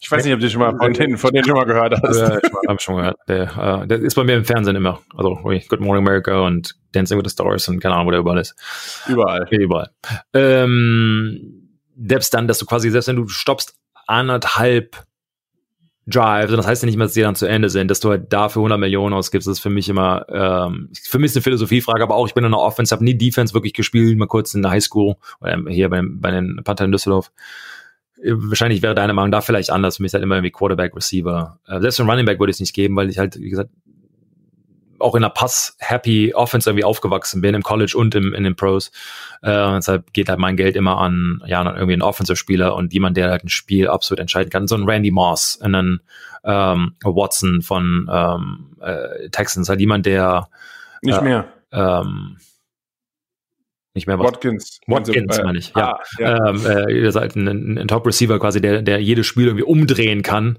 ich weiß nicht, ob du schon mal von denen, von denen schon mal gehört hast. Ja, ich habe schon gehört. Der, äh, der ist bei mir im Fernsehen immer. Also Good Morning America und Dancing with the Stars und keine Ahnung, wo der überall ist. Überall. Überall. Ähm, selbst dann, dass du quasi, selbst wenn du stoppst anderthalb Drives, und das heißt ja nicht mehr, dass die dann zu Ende sind, dass du halt dafür 100 Millionen ausgibst, das ist für mich immer, ähm, für mich ist eine Philosophiefrage, aber auch, ich bin in der Offense, habe nie Defense wirklich gespielt, mal kurz in der Highschool, oder hier bei, bei den Panther in Düsseldorf. Äh, wahrscheinlich wäre deine Meinung da vielleicht anders. Für mich ist halt immer irgendwie Quarterback, Receiver. Äh, selbst ein Running Back würde ich es nicht geben, weil ich halt, wie gesagt, auch in einer Pass-Happy Offense irgendwie aufgewachsen bin, im College und im, in den Pros. Äh, deshalb geht halt mein Geld immer an, ja, an irgendwie einen Offensive-Spieler und jemand, der halt ein Spiel absolut entscheiden kann. So ein Randy Moss, einen ähm, Watson von ähm, äh, Texans, halt jemand, der nicht äh, mehr. Ähm, nicht mehr was. Watkins. Watkins, äh, meine ich, ja. Ah, ja. Ähm, äh, ihr seid ein, ein Top-Receiver quasi, der, der jedes Spiel irgendwie umdrehen kann.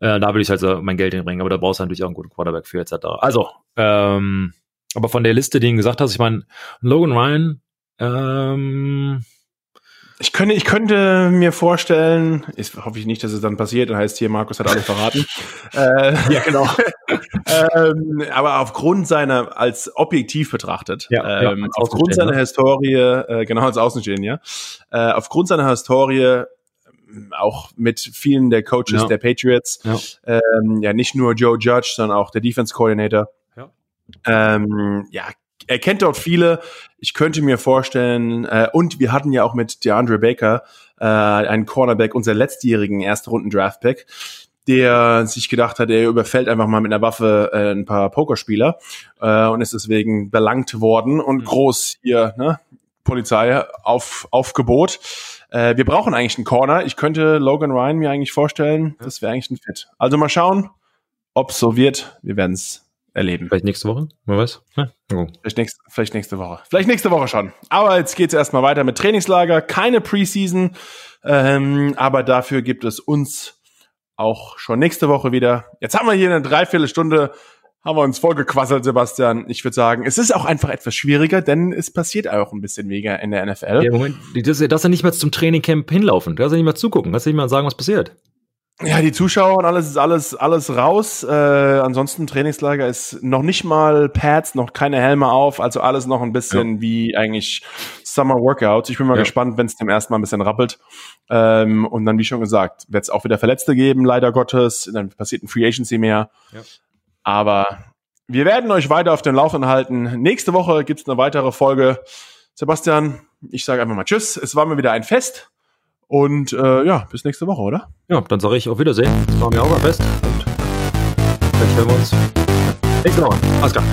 Äh, da würde ich halt so mein Geld hinbringen, aber da brauchst du natürlich auch einen guten Quarterback für, etc. Also, ähm, aber von der Liste, die du gesagt hast, ich meine, Logan Ryan, ähm, ich könnte, ich könnte mir vorstellen, ich hoffe ich nicht, dass es dann passiert, dann heißt hier, Markus hat alles verraten. äh, ja, genau. ähm, aber aufgrund seiner, als objektiv betrachtet, ja, ähm, ja, aufgrund seiner Historie, äh, genau als Außenstehender, äh, aufgrund seiner Historie auch mit vielen der Coaches Ja. der Patriots. Ja. Ähm, ja, nicht nur Joe Judge, sondern auch der Defense Coordinator. Ja. Ähm, ja, er kennt dort viele. Ich könnte mir vorstellen, äh, und wir hatten ja auch mit DeAndre Baker äh, einen Cornerback, unser letztjährigen Erstrunden-Draft-Pick, der sich gedacht hat, er überfällt einfach mal mit einer Waffe äh, ein paar Pokerspieler äh, und ist deswegen belangt worden und Mhm. groß hier, ne, Polizei auf Aufgebot. Äh, wir brauchen eigentlich einen Corner. Ich könnte Logan Ryan mir eigentlich vorstellen, das wäre eigentlich ein Fit. Also mal schauen, ob es so wird. Wir werden es erleben. Vielleicht nächste Woche? Wer weiß? Ja. Oh. Vielleicht, nächst, vielleicht nächste Woche. Vielleicht nächste Woche schon. Aber jetzt geht's erstmal weiter mit Trainingslager. Keine Preseason. Ähm, aber dafür gibt es uns auch schon nächste Woche wieder. Jetzt haben wir hier eine Dreiviertelstunde, haben wir uns vollgequasselt, Sebastian. Ich würde sagen, es ist auch einfach etwas schwieriger, denn es passiert auch ein bisschen weniger in der NFL. Ja, Moment, das, das ja nicht mehr zum Trainingcamp hinlaufen. Da ja nicht mehr zugucken. Kannst du nicht mal sagen, was passiert. Ja, die Zuschauer und alles ist alles, alles raus. Äh, ansonsten Trainingslager ist noch nicht mal Pads, noch keine Helme auf, also alles noch ein bisschen wie eigentlich Summer Workouts. Ich bin mal Ja. gespannt, wenn es dem ersten Mal ein bisschen rappelt. Ähm, und dann, wie schon gesagt, wird es auch wieder Verletzte geben, leider Gottes. Dann passiert ein Free Agency mehr. Ja. Aber wir werden euch weiter auf den Laufenden halten. Nächste Woche gibt's eine weitere Folge. Sebastian, ich sage einfach mal Tschüss. Es war mir wieder ein Fest. Und äh, ja, bis nächste Woche, oder? Ja, dann sage ich auf Wiedersehen. Das war mir auch am besten. Und vielleicht hören wir uns nächste Woche. Alles klar.